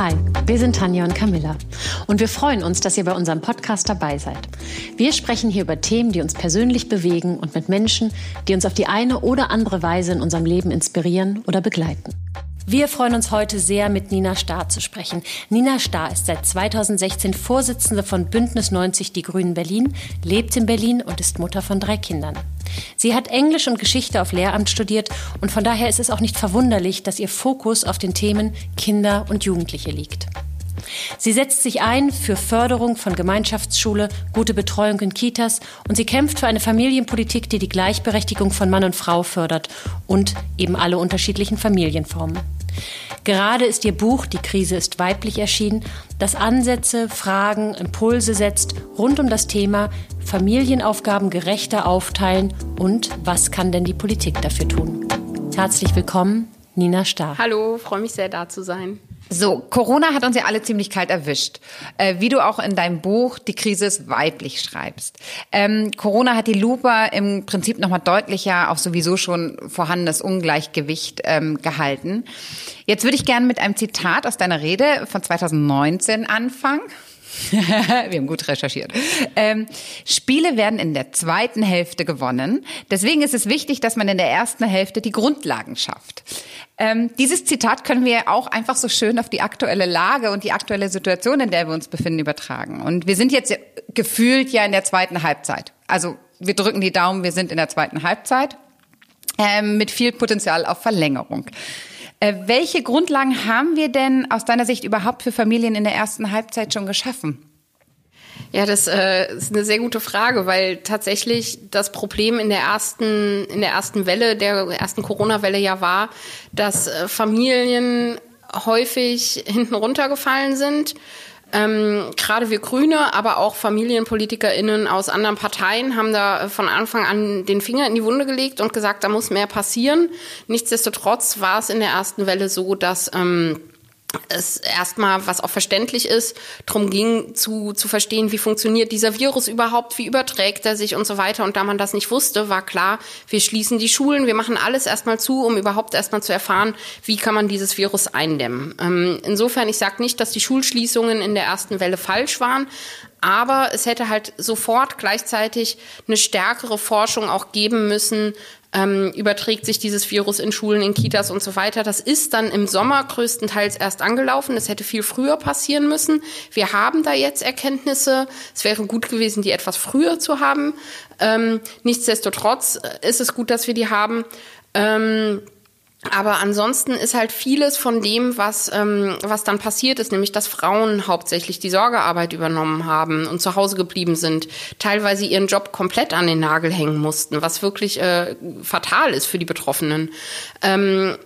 Hi, wir sind Tanja und Camilla und wir freuen uns, dass ihr bei unserem Podcast dabei seid. Wir sprechen hier über Themen, die uns persönlich bewegen und mit Menschen, die uns auf die eine oder andere Weise in unserem Leben inspirieren oder begleiten. Wir freuen uns heute sehr, mit Nina Starr zu sprechen. Nina Starr ist seit 2016 Vorsitzende von Bündnis 90 Die Grünen Berlin, lebt in Berlin und ist Mutter von drei Kindern. Sie hat Englisch und Geschichte auf Lehramt studiert und von daher ist es auch nicht verwunderlich, dass ihr Fokus auf den Themen Kinder und Jugendliche liegt. Sie setzt sich ein für Förderung von Gemeinschaftsschule, gute Betreuung in Kitas und sie kämpft für eine Familienpolitik, die die Gleichberechtigung von Mann und Frau fördert und eben alle unterschiedlichen Familienformen. Gerade ist ihr Buch Die Krise ist weiblich erschienen, das Ansätze, Fragen, Impulse setzt rund um das Thema Familienaufgaben gerechter aufteilen und was kann denn die Politik dafür tun. Herzlich willkommen, Nina Starr. Hallo, freue mich sehr da zu sein. So, Corona hat uns ja alle ziemlich kalt erwischt. Äh, wie du auch in deinem Buch Die Krise ist weiblich schreibst. Ähm, Corona hat die Lupe im Prinzip nochmal deutlicher auf sowieso schon vorhandenes Ungleichgewicht ähm, gehalten. Jetzt würde ich gerne mit einem Zitat aus deiner Rede von 2019 anfangen. Wir haben gut recherchiert. Ähm, Spiele werden in der zweiten Hälfte gewonnen. Deswegen ist es wichtig, dass man in der ersten Hälfte die Grundlagen schafft. Ähm, dieses Zitat können wir auch einfach so schön auf die aktuelle Lage und die aktuelle Situation, in der wir uns befinden, übertragen. Und wir sind jetzt gefühlt ja in der zweiten Halbzeit. Also wir drücken die Daumen, wir sind in der zweiten Halbzeit ähm, mit viel Potenzial auf Verlängerung. Äh, welche Grundlagen haben wir denn aus deiner Sicht überhaupt für Familien in der ersten Halbzeit schon geschaffen? Ja, das äh, ist eine sehr gute Frage, weil tatsächlich das Problem in der ersten, in der ersten Welle, der ersten Corona-Welle ja war, dass äh, Familien häufig hinten runtergefallen sind ähm, Gerade wir Grüne, aber auch FamilienpolitikerInnen aus anderen Parteien haben da von Anfang an den Finger in die Wunde gelegt und gesagt, da muss mehr passieren. Nichtsdestotrotz war es in der ersten Welle so, dass ähm, es erstmal, was auch verständlich ist, darum ging zu, zu verstehen, wie funktioniert dieser Virus überhaupt, wie überträgt er sich und so weiter. Und da man das nicht wusste, war klar, wir schließen die Schulen, wir machen alles erstmal zu, um überhaupt erstmal zu erfahren, wie kann man dieses Virus eindämmen. Ähm, insofern, ich sage nicht, dass die Schulschließungen in der ersten Welle falsch waren, aber es hätte halt sofort gleichzeitig eine stärkere Forschung auch geben müssen, ähm, überträgt sich dieses Virus in Schulen, in Kitas und so weiter. Das ist dann im Sommer größtenteils erst angelaufen. Das hätte viel früher passieren müssen. Wir haben da jetzt Erkenntnisse. Es wäre gut gewesen, die etwas früher zu haben. Ähm, nichtsdestotrotz ist es gut, dass wir die haben. Ähm, aber ansonsten ist halt vieles von dem, was, ähm, was dann passiert ist, nämlich dass Frauen hauptsächlich die Sorgearbeit übernommen haben und zu Hause geblieben sind, teilweise ihren Job komplett an den Nagel hängen mussten, was wirklich äh, fatal ist für die Betroffenen. Ähm,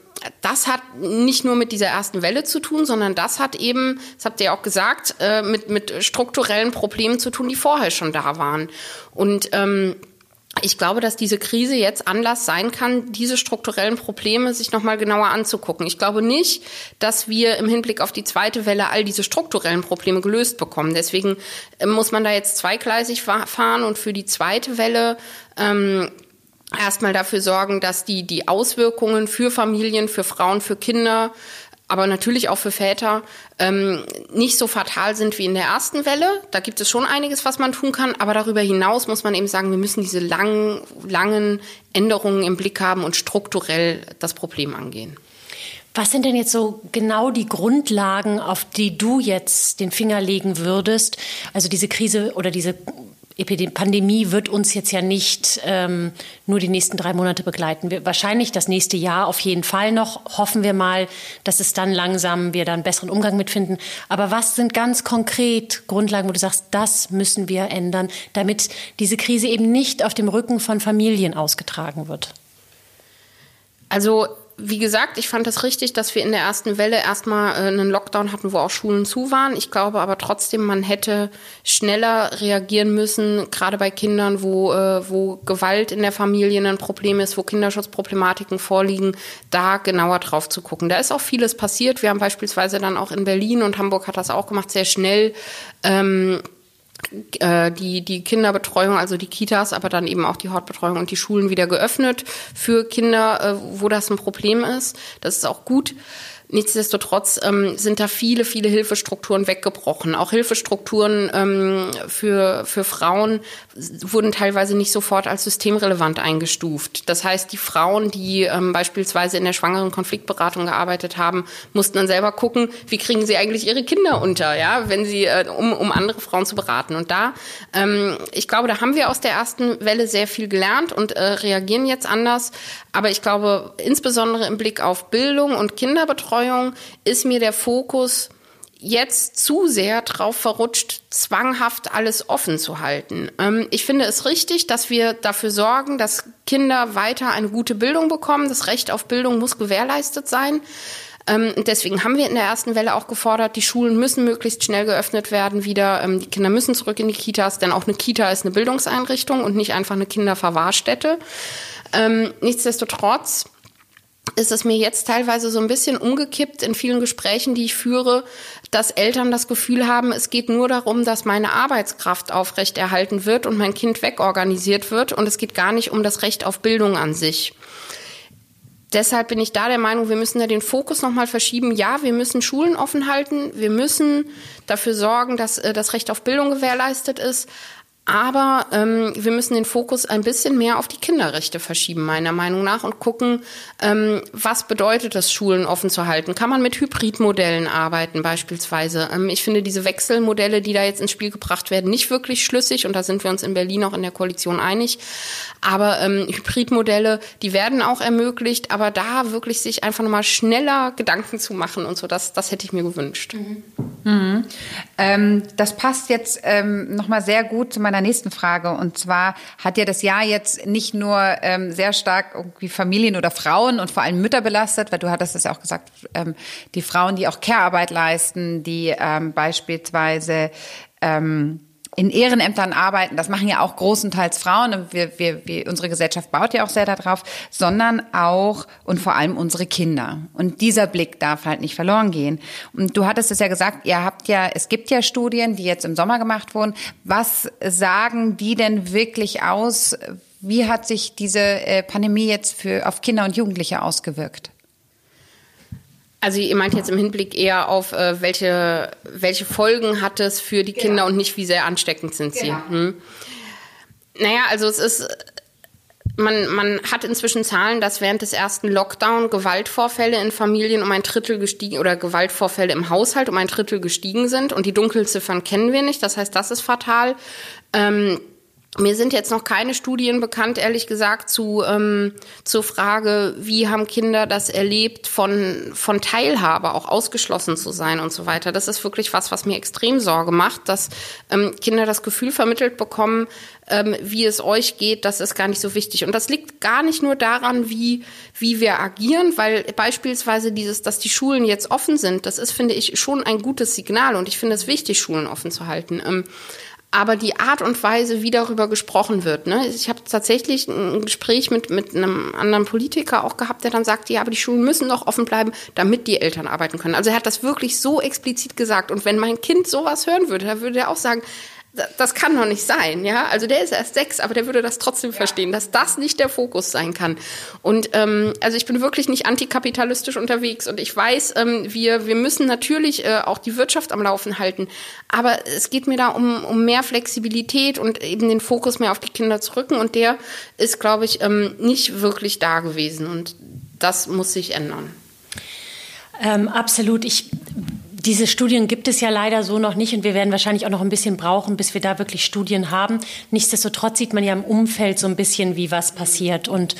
das hat nicht nur mit dieser ersten Welle zu tun, sondern das hat eben, das habt ihr ja auch gesagt, äh, mit, mit strukturellen Problemen zu tun, die vorher schon da waren. Und ähm, ich glaube, dass diese Krise jetzt Anlass sein kann, diese strukturellen Probleme sich nochmal genauer anzugucken. Ich glaube nicht, dass wir im Hinblick auf die zweite Welle all diese strukturellen Probleme gelöst bekommen. Deswegen äh, muss man da jetzt zweigleisig fahren und für die zweite Welle ähm, erstmal dafür sorgen, dass die, die Auswirkungen für Familien, für Frauen, für Kinder aber natürlich auch für Väter ähm, nicht so fatal sind wie in der ersten Welle. Da gibt es schon einiges, was man tun kann. Aber darüber hinaus muss man eben sagen, wir müssen diese langen, langen Änderungen im Blick haben und strukturell das Problem angehen. Was sind denn jetzt so genau die Grundlagen, auf die du jetzt den Finger legen würdest? Also diese Krise oder diese Pandemie wird uns jetzt ja nicht ähm, nur die nächsten drei Monate begleiten. Wir, wahrscheinlich das nächste Jahr auf jeden Fall noch. Hoffen wir mal, dass es dann langsam wir da einen besseren Umgang mitfinden. Aber was sind ganz konkret Grundlagen, wo du sagst, das müssen wir ändern, damit diese Krise eben nicht auf dem Rücken von Familien ausgetragen wird? Also wie gesagt, ich fand das richtig, dass wir in der ersten Welle erstmal äh, einen Lockdown hatten, wo auch Schulen zu waren. Ich glaube aber trotzdem, man hätte schneller reagieren müssen, gerade bei Kindern, wo, äh, wo Gewalt in der Familie ein Problem ist, wo Kinderschutzproblematiken vorliegen, da genauer drauf zu gucken. Da ist auch vieles passiert. Wir haben beispielsweise dann auch in Berlin und Hamburg hat das auch gemacht, sehr schnell ähm, äh, die, die Kinderbetreuung, also die Kitas, aber dann eben auch die Hortbetreuung und die Schulen wieder geöffnet für Kinder, äh, wo das ein Problem ist. Das ist auch gut. Nichtsdestotrotz ähm, sind da viele, viele Hilfestrukturen weggebrochen. Auch Hilfestrukturen ähm, für, für Frauen wurden teilweise nicht sofort als systemrelevant eingestuft. Das heißt, die Frauen, die ähm, beispielsweise in der schwangeren Konfliktberatung gearbeitet haben, mussten dann selber gucken, wie kriegen sie eigentlich ihre Kinder unter, ja, wenn sie, äh, um, um andere Frauen zu beraten. Und da, ähm, ich glaube, da haben wir aus der ersten Welle sehr viel gelernt und äh, reagieren jetzt anders. Aber ich glaube, insbesondere im Blick auf Bildung und Kinderbetreuung ist mir der Fokus jetzt zu sehr drauf verrutscht, zwanghaft alles offen zu halten. Ähm, ich finde es richtig, dass wir dafür sorgen, dass Kinder weiter eine gute Bildung bekommen. Das Recht auf Bildung muss gewährleistet sein. Ähm, deswegen haben wir in der ersten Welle auch gefordert, die Schulen müssen möglichst schnell geöffnet werden wieder. Ähm, die Kinder müssen zurück in die Kitas, denn auch eine Kita ist eine Bildungseinrichtung und nicht einfach eine Kinderverwahrstätte. Nichtsdestotrotz ist es mir jetzt teilweise so ein bisschen umgekippt in vielen Gesprächen, die ich führe, dass Eltern das Gefühl haben, es geht nur darum, dass meine Arbeitskraft aufrechterhalten wird und mein Kind wegorganisiert wird und es geht gar nicht um das Recht auf Bildung an sich. Deshalb bin ich da der Meinung, wir müssen da den Fokus nochmal verschieben. Ja, wir müssen Schulen offen halten. Wir müssen dafür sorgen, dass äh, das Recht auf Bildung gewährleistet ist. Aber ähm, wir müssen den Fokus ein bisschen mehr auf die Kinderrechte verschieben, meiner Meinung nach, und gucken, ähm, was bedeutet es, Schulen offen zu halten. Kann man mit Hybridmodellen arbeiten beispielsweise? Ähm, ich finde diese Wechselmodelle, die da jetzt ins Spiel gebracht werden, nicht wirklich schlüssig und da sind wir uns in Berlin auch in der Koalition einig. Aber ähm, Hybridmodelle, die werden auch ermöglicht, aber da wirklich sich einfach nochmal schneller Gedanken zu machen und so, das, das hätte ich mir gewünscht. Mhm. Mhm. Ähm, das passt jetzt ähm, nochmal sehr gut zu meiner nächsten Frage. Und zwar hat ja das Jahr jetzt nicht nur ähm, sehr stark irgendwie Familien oder Frauen und vor allem Mütter belastet, weil du hattest es ja auch gesagt, ähm, die Frauen, die auch Care-Arbeit leisten, die ähm, beispielsweise ähm, in Ehrenämtern arbeiten, das machen ja auch großenteils Frauen wir, wir, wir, unsere Gesellschaft baut ja auch sehr darauf, sondern auch und vor allem unsere Kinder. Und dieser Blick darf halt nicht verloren gehen. Und du hattest es ja gesagt, ihr habt ja, es gibt ja Studien, die jetzt im Sommer gemacht wurden. Was sagen die denn wirklich aus? Wie hat sich diese äh, Pandemie jetzt für, auf Kinder und Jugendliche ausgewirkt? Also ihr meint jetzt im Hinblick eher auf, äh, welche, welche Folgen hat es für die Kinder genau. und nicht, wie sehr ansteckend sind sie. Genau. Hm. Naja, also es ist, man, man hat inzwischen Zahlen, dass während des ersten Lockdown Gewaltvorfälle in Familien um ein Drittel gestiegen oder Gewaltvorfälle im Haushalt um ein Drittel gestiegen sind und die Dunkelziffern kennen wir nicht. Das heißt, das ist fatal. Ähm, mir sind jetzt noch keine Studien bekannt, ehrlich gesagt, zu ähm, zur Frage, wie haben Kinder das erlebt, von von Teilhabe auch ausgeschlossen zu sein und so weiter. Das ist wirklich was, was mir extrem Sorge macht, dass ähm, Kinder das Gefühl vermittelt bekommen, ähm, wie es euch geht, das ist gar nicht so wichtig. Und das liegt gar nicht nur daran, wie wie wir agieren, weil beispielsweise dieses, dass die Schulen jetzt offen sind, das ist, finde ich, schon ein gutes Signal und ich finde es wichtig, Schulen offen zu halten. Ähm, aber die Art und Weise, wie darüber gesprochen wird. Ne? Ich habe tatsächlich ein Gespräch mit, mit einem anderen Politiker auch gehabt, der dann sagte, ja, aber die Schulen müssen doch offen bleiben, damit die Eltern arbeiten können. Also er hat das wirklich so explizit gesagt. Und wenn mein Kind sowas hören würde, dann würde er auch sagen, das kann doch nicht sein, ja. Also der ist erst sechs, aber der würde das trotzdem ja. verstehen, dass das nicht der Fokus sein kann. Und ähm, also ich bin wirklich nicht antikapitalistisch unterwegs und ich weiß, ähm, wir wir müssen natürlich äh, auch die Wirtschaft am Laufen halten, aber es geht mir da um um mehr Flexibilität und eben den Fokus mehr auf die Kinder zu rücken und der ist, glaube ich, ähm, nicht wirklich da gewesen und das muss sich ändern. Ähm, absolut. Ich diese Studien gibt es ja leider so noch nicht und wir werden wahrscheinlich auch noch ein bisschen brauchen, bis wir da wirklich Studien haben. Nichtsdestotrotz sieht man ja im Umfeld so ein bisschen, wie was passiert. Und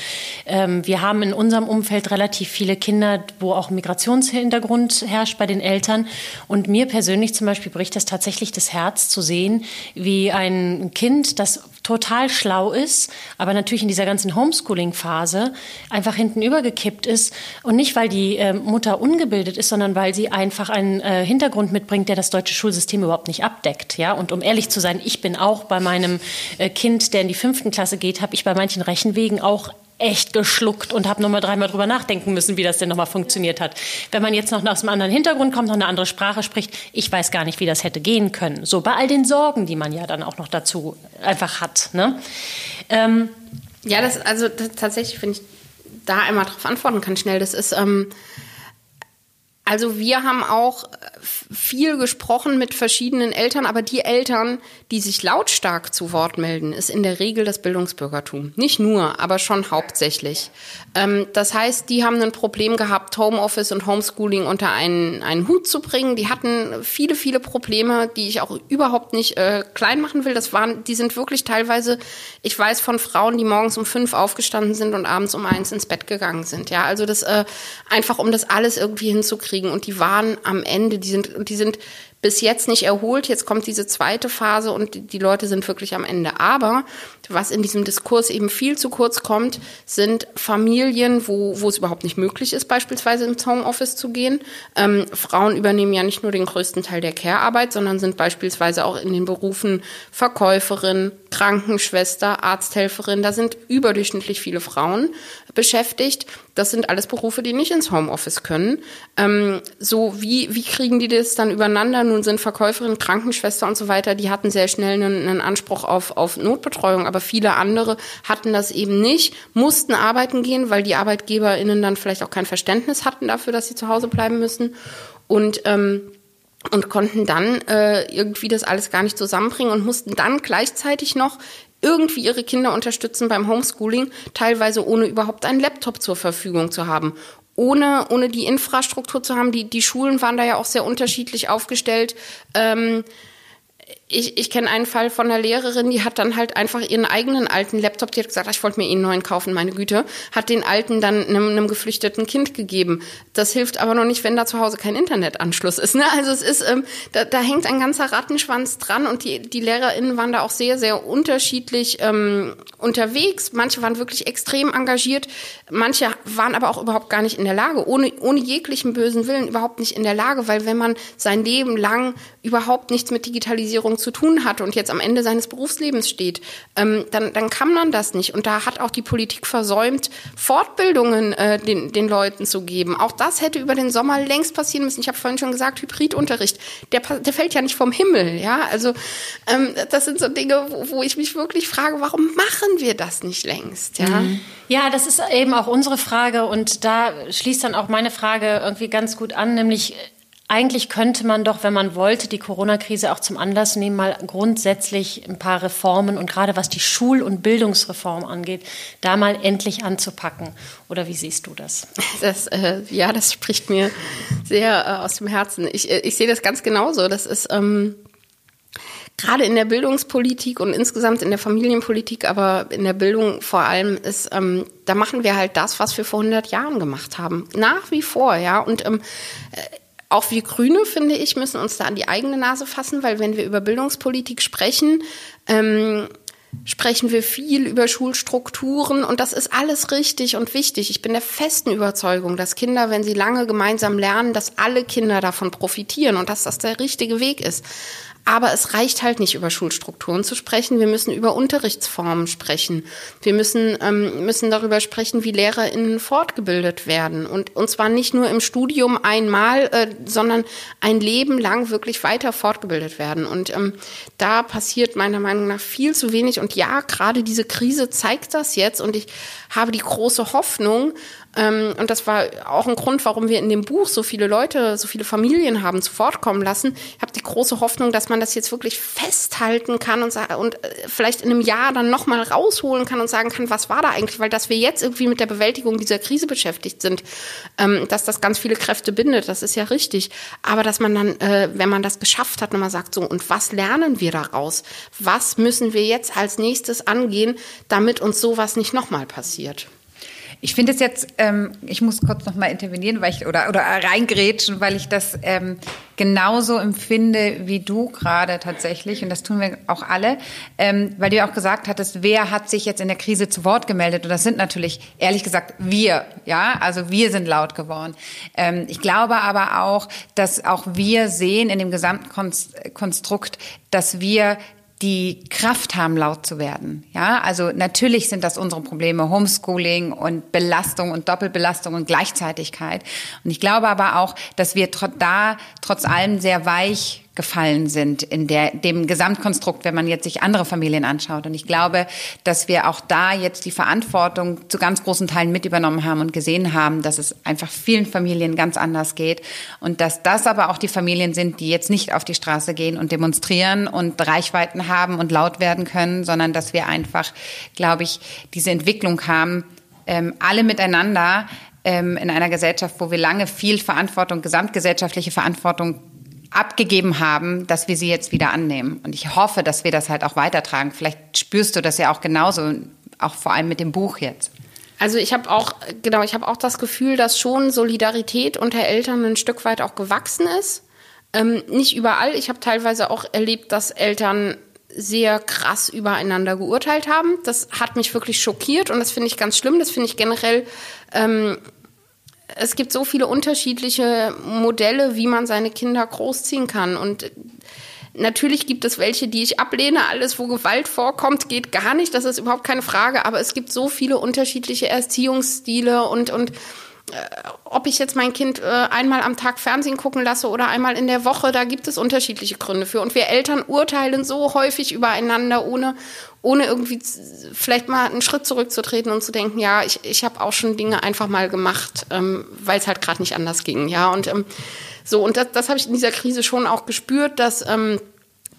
ähm, wir haben in unserem Umfeld relativ viele Kinder, wo auch Migrationshintergrund herrscht bei den Eltern. Und mir persönlich zum Beispiel bricht das tatsächlich das Herz zu sehen, wie ein Kind, das total schlau ist, aber natürlich in dieser ganzen Homeschooling-Phase einfach hinten übergekippt ist. Und nicht, weil die äh, Mutter ungebildet ist, sondern weil sie einfach einen äh, Hintergrund mitbringt, der das deutsche Schulsystem überhaupt nicht abdeckt. Ja? Und um ehrlich zu sein, ich bin auch bei meinem äh, Kind, der in die fünften Klasse geht, habe ich bei manchen Rechenwegen auch echt geschluckt und habe nochmal dreimal drüber nachdenken müssen, wie das denn nochmal funktioniert hat. Wenn man jetzt noch aus einem anderen Hintergrund kommt, noch eine andere Sprache spricht, ich weiß gar nicht, wie das hätte gehen können. So bei all den Sorgen, die man ja dann auch noch dazu einfach hat. Ne? Ähm, ja, das also das, tatsächlich, wenn ich da einmal drauf antworten kann, schnell, das ist ähm, Also wir haben auch viel gesprochen mit verschiedenen Eltern, aber die Eltern, die sich lautstark zu Wort melden, ist in der Regel das Bildungsbürgertum. Nicht nur, aber schon hauptsächlich. Ähm, das heißt, die haben ein Problem gehabt, Homeoffice und Homeschooling unter einen, einen Hut zu bringen. Die hatten viele, viele Probleme, die ich auch überhaupt nicht äh, klein machen will. Das waren, die sind wirklich teilweise, ich weiß von Frauen, die morgens um fünf aufgestanden sind und abends um eins ins Bett gegangen sind. Ja, also das äh, einfach, um das alles irgendwie hinzukriegen. Und die waren am Ende, die sind, die sind bis jetzt nicht erholt. Jetzt kommt diese zweite Phase und die Leute sind wirklich am Ende. Aber was in diesem Diskurs eben viel zu kurz kommt, sind Familien, wo, wo es überhaupt nicht möglich ist, beispielsweise ins Homeoffice zu gehen. Ähm, Frauen übernehmen ja nicht nur den größten Teil der Care-Arbeit, sondern sind beispielsweise auch in den Berufen Verkäuferin, Krankenschwester, Arzthelferin. Da sind überdurchschnittlich viele Frauen beschäftigt. Das sind alles Berufe, die nicht ins Homeoffice können. Ähm, so, wie, wie kriegen die das dann übereinander? Nun sind Verkäuferin, Krankenschwester und so weiter, die hatten sehr schnell einen, einen Anspruch auf, auf Notbetreuung, aber viele andere hatten das eben nicht, mussten arbeiten gehen, weil die ArbeitgeberInnen dann vielleicht auch kein Verständnis hatten dafür, dass sie zu Hause bleiben müssen. Und ähm, und konnten dann äh, irgendwie das alles gar nicht zusammenbringen und mussten dann gleichzeitig noch irgendwie ihre Kinder unterstützen beim Homeschooling, teilweise ohne überhaupt einen Laptop zur Verfügung zu haben. Ohne, ohne die Infrastruktur zu haben, die, die Schulen waren da ja auch sehr unterschiedlich aufgestellt. Ähm, ich, ich kenne einen Fall von einer Lehrerin, die hat dann halt einfach ihren eigenen alten Laptop, die hat gesagt, ich wollte mir eh einen neuen kaufen, meine Güte, hat den alten dann einem, einem geflüchteten Kind gegeben. Das hilft aber noch nicht, wenn da zu Hause kein Internetanschluss ist. Ne? Also es ist, ähm, da, da hängt ein ganzer Rattenschwanz dran und die, die LehrerInnen waren da auch sehr, sehr unterschiedlich ähm, unterwegs. Manche waren wirklich extrem engagiert, manche waren aber auch überhaupt gar nicht in der Lage, ohne, ohne jeglichen bösen Willen überhaupt nicht in der Lage, weil wenn man sein Leben lang überhaupt nichts mit Digitalisierung zu tun hatte und jetzt am Ende seines Berufslebens steht, ähm, dann, dann kann man das nicht. Und da hat auch die Politik versäumt, Fortbildungen äh, den, den Leuten zu geben. Auch das hätte über den Sommer längst passieren müssen. Ich habe vorhin schon gesagt, Hybridunterricht, der, der fällt ja nicht vom Himmel. Ja, also ähm, das sind so Dinge, wo, wo ich mich wirklich frage, warum machen wir das nicht längst? Ja. Mhm. Ja, das ist eben auch unsere Frage und da schließt dann auch meine Frage irgendwie ganz gut an, nämlich eigentlich könnte man doch, wenn man wollte, die Corona-Krise auch zum Anlass nehmen, mal grundsätzlich ein paar Reformen und gerade was die Schul- und Bildungsreform angeht, da mal endlich anzupacken. Oder wie siehst du das? das äh, ja, das spricht mir sehr äh, aus dem Herzen. Ich, äh, ich sehe das ganz genauso. Das ist ähm, gerade in der Bildungspolitik und insgesamt in der Familienpolitik, aber in der Bildung vor allem ist, ähm, da machen wir halt das, was wir vor 100 Jahren gemacht haben. Nach wie vor, ja. Und ähm, äh, auch wir Grüne, finde ich, müssen uns da an die eigene Nase fassen, weil wenn wir über Bildungspolitik sprechen, ähm, sprechen wir viel über Schulstrukturen und das ist alles richtig und wichtig. Ich bin der festen Überzeugung, dass Kinder, wenn sie lange gemeinsam lernen, dass alle Kinder davon profitieren und dass das der richtige Weg ist. Aber es reicht halt nicht über Schulstrukturen zu sprechen. Wir müssen über Unterrichtsformen sprechen. Wir müssen, ähm, müssen darüber sprechen, wie LehrerInnen fortgebildet werden. Und, und zwar nicht nur im Studium einmal, äh, sondern ein Leben lang wirklich weiter fortgebildet werden. Und ähm, da passiert meiner Meinung nach viel zu wenig. Und ja, gerade diese Krise zeigt das jetzt. Und ich habe die große Hoffnung, ähm, und das war auch ein Grund, warum wir in dem Buch so viele Leute, so viele Familien haben zu Wort kommen lassen. Ich habe die große Hoffnung, dass man das jetzt wirklich festhalten kann und, und äh, vielleicht in einem Jahr dann nochmal rausholen kann und sagen kann, was war da eigentlich? Weil dass wir jetzt irgendwie mit der Bewältigung dieser Krise beschäftigt sind, ähm, dass das ganz viele Kräfte bindet, das ist ja richtig. Aber dass man dann, äh, wenn man das geschafft hat, nochmal sagt, so, und was lernen wir daraus? Was müssen wir jetzt als nächstes angehen, damit uns sowas nicht nochmal passiert? Ich finde es jetzt, ähm, ich muss kurz noch mal intervenieren, weil ich oder oder reingrätschen, weil ich das ähm, genauso empfinde wie du gerade tatsächlich. Und das tun wir auch alle, ähm, weil du ja auch gesagt hattest, wer hat sich jetzt in der Krise zu Wort gemeldet? Und das sind natürlich ehrlich gesagt wir, ja, also wir sind laut geworden. Ähm, ich glaube aber auch, dass auch wir sehen in dem gesamten Konstrukt, dass wir die Kraft haben, laut zu werden. Ja, also natürlich sind das unsere Probleme, Homeschooling und Belastung und Doppelbelastung und Gleichzeitigkeit. Und ich glaube aber auch, dass wir da trotz allem sehr weich gefallen sind in der, dem Gesamtkonstrukt, wenn man jetzt sich andere Familien anschaut. Und ich glaube, dass wir auch da jetzt die Verantwortung zu ganz großen Teilen mit übernommen haben und gesehen haben, dass es einfach vielen Familien ganz anders geht und dass das aber auch die Familien sind, die jetzt nicht auf die Straße gehen und demonstrieren und Reichweiten haben und laut werden können, sondern dass wir einfach, glaube ich, diese Entwicklung haben, ähm, alle miteinander ähm, in einer Gesellschaft, wo wir lange viel Verantwortung, gesamtgesellschaftliche Verantwortung abgegeben haben, dass wir sie jetzt wieder annehmen. Und ich hoffe, dass wir das halt auch weitertragen. Vielleicht spürst du das ja auch genauso, auch vor allem mit dem Buch jetzt. Also ich habe auch, genau, ich habe auch das Gefühl, dass schon Solidarität unter Eltern ein Stück weit auch gewachsen ist. Ähm, nicht überall. Ich habe teilweise auch erlebt, dass Eltern sehr krass übereinander geurteilt haben. Das hat mich wirklich schockiert und das finde ich ganz schlimm. Das finde ich generell ähm, es gibt so viele unterschiedliche Modelle, wie man seine Kinder großziehen kann. Und natürlich gibt es welche, die ich ablehne. Alles, wo Gewalt vorkommt, geht gar nicht. Das ist überhaupt keine Frage. Aber es gibt so viele unterschiedliche Erziehungsstile und, und ob ich jetzt mein Kind äh, einmal am Tag Fernsehen gucken lasse oder einmal in der Woche, da gibt es unterschiedliche Gründe für. Und wir Eltern urteilen so häufig übereinander, ohne, ohne irgendwie vielleicht mal einen Schritt zurückzutreten und zu denken, ja, ich, ich habe auch schon Dinge einfach mal gemacht, ähm, weil es halt gerade nicht anders ging. Ja, und ähm, so, und das, das habe ich in dieser Krise schon auch gespürt, dass ähm,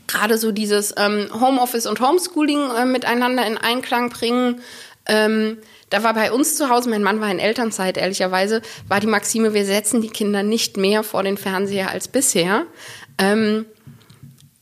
gerade so dieses ähm, Homeoffice und Homeschooling äh, miteinander in Einklang bringen. Ähm, da war bei uns zu Hause, mein Mann war in Elternzeit, ehrlicherweise, war die Maxime, wir setzen die Kinder nicht mehr vor den Fernseher als bisher. Ähm,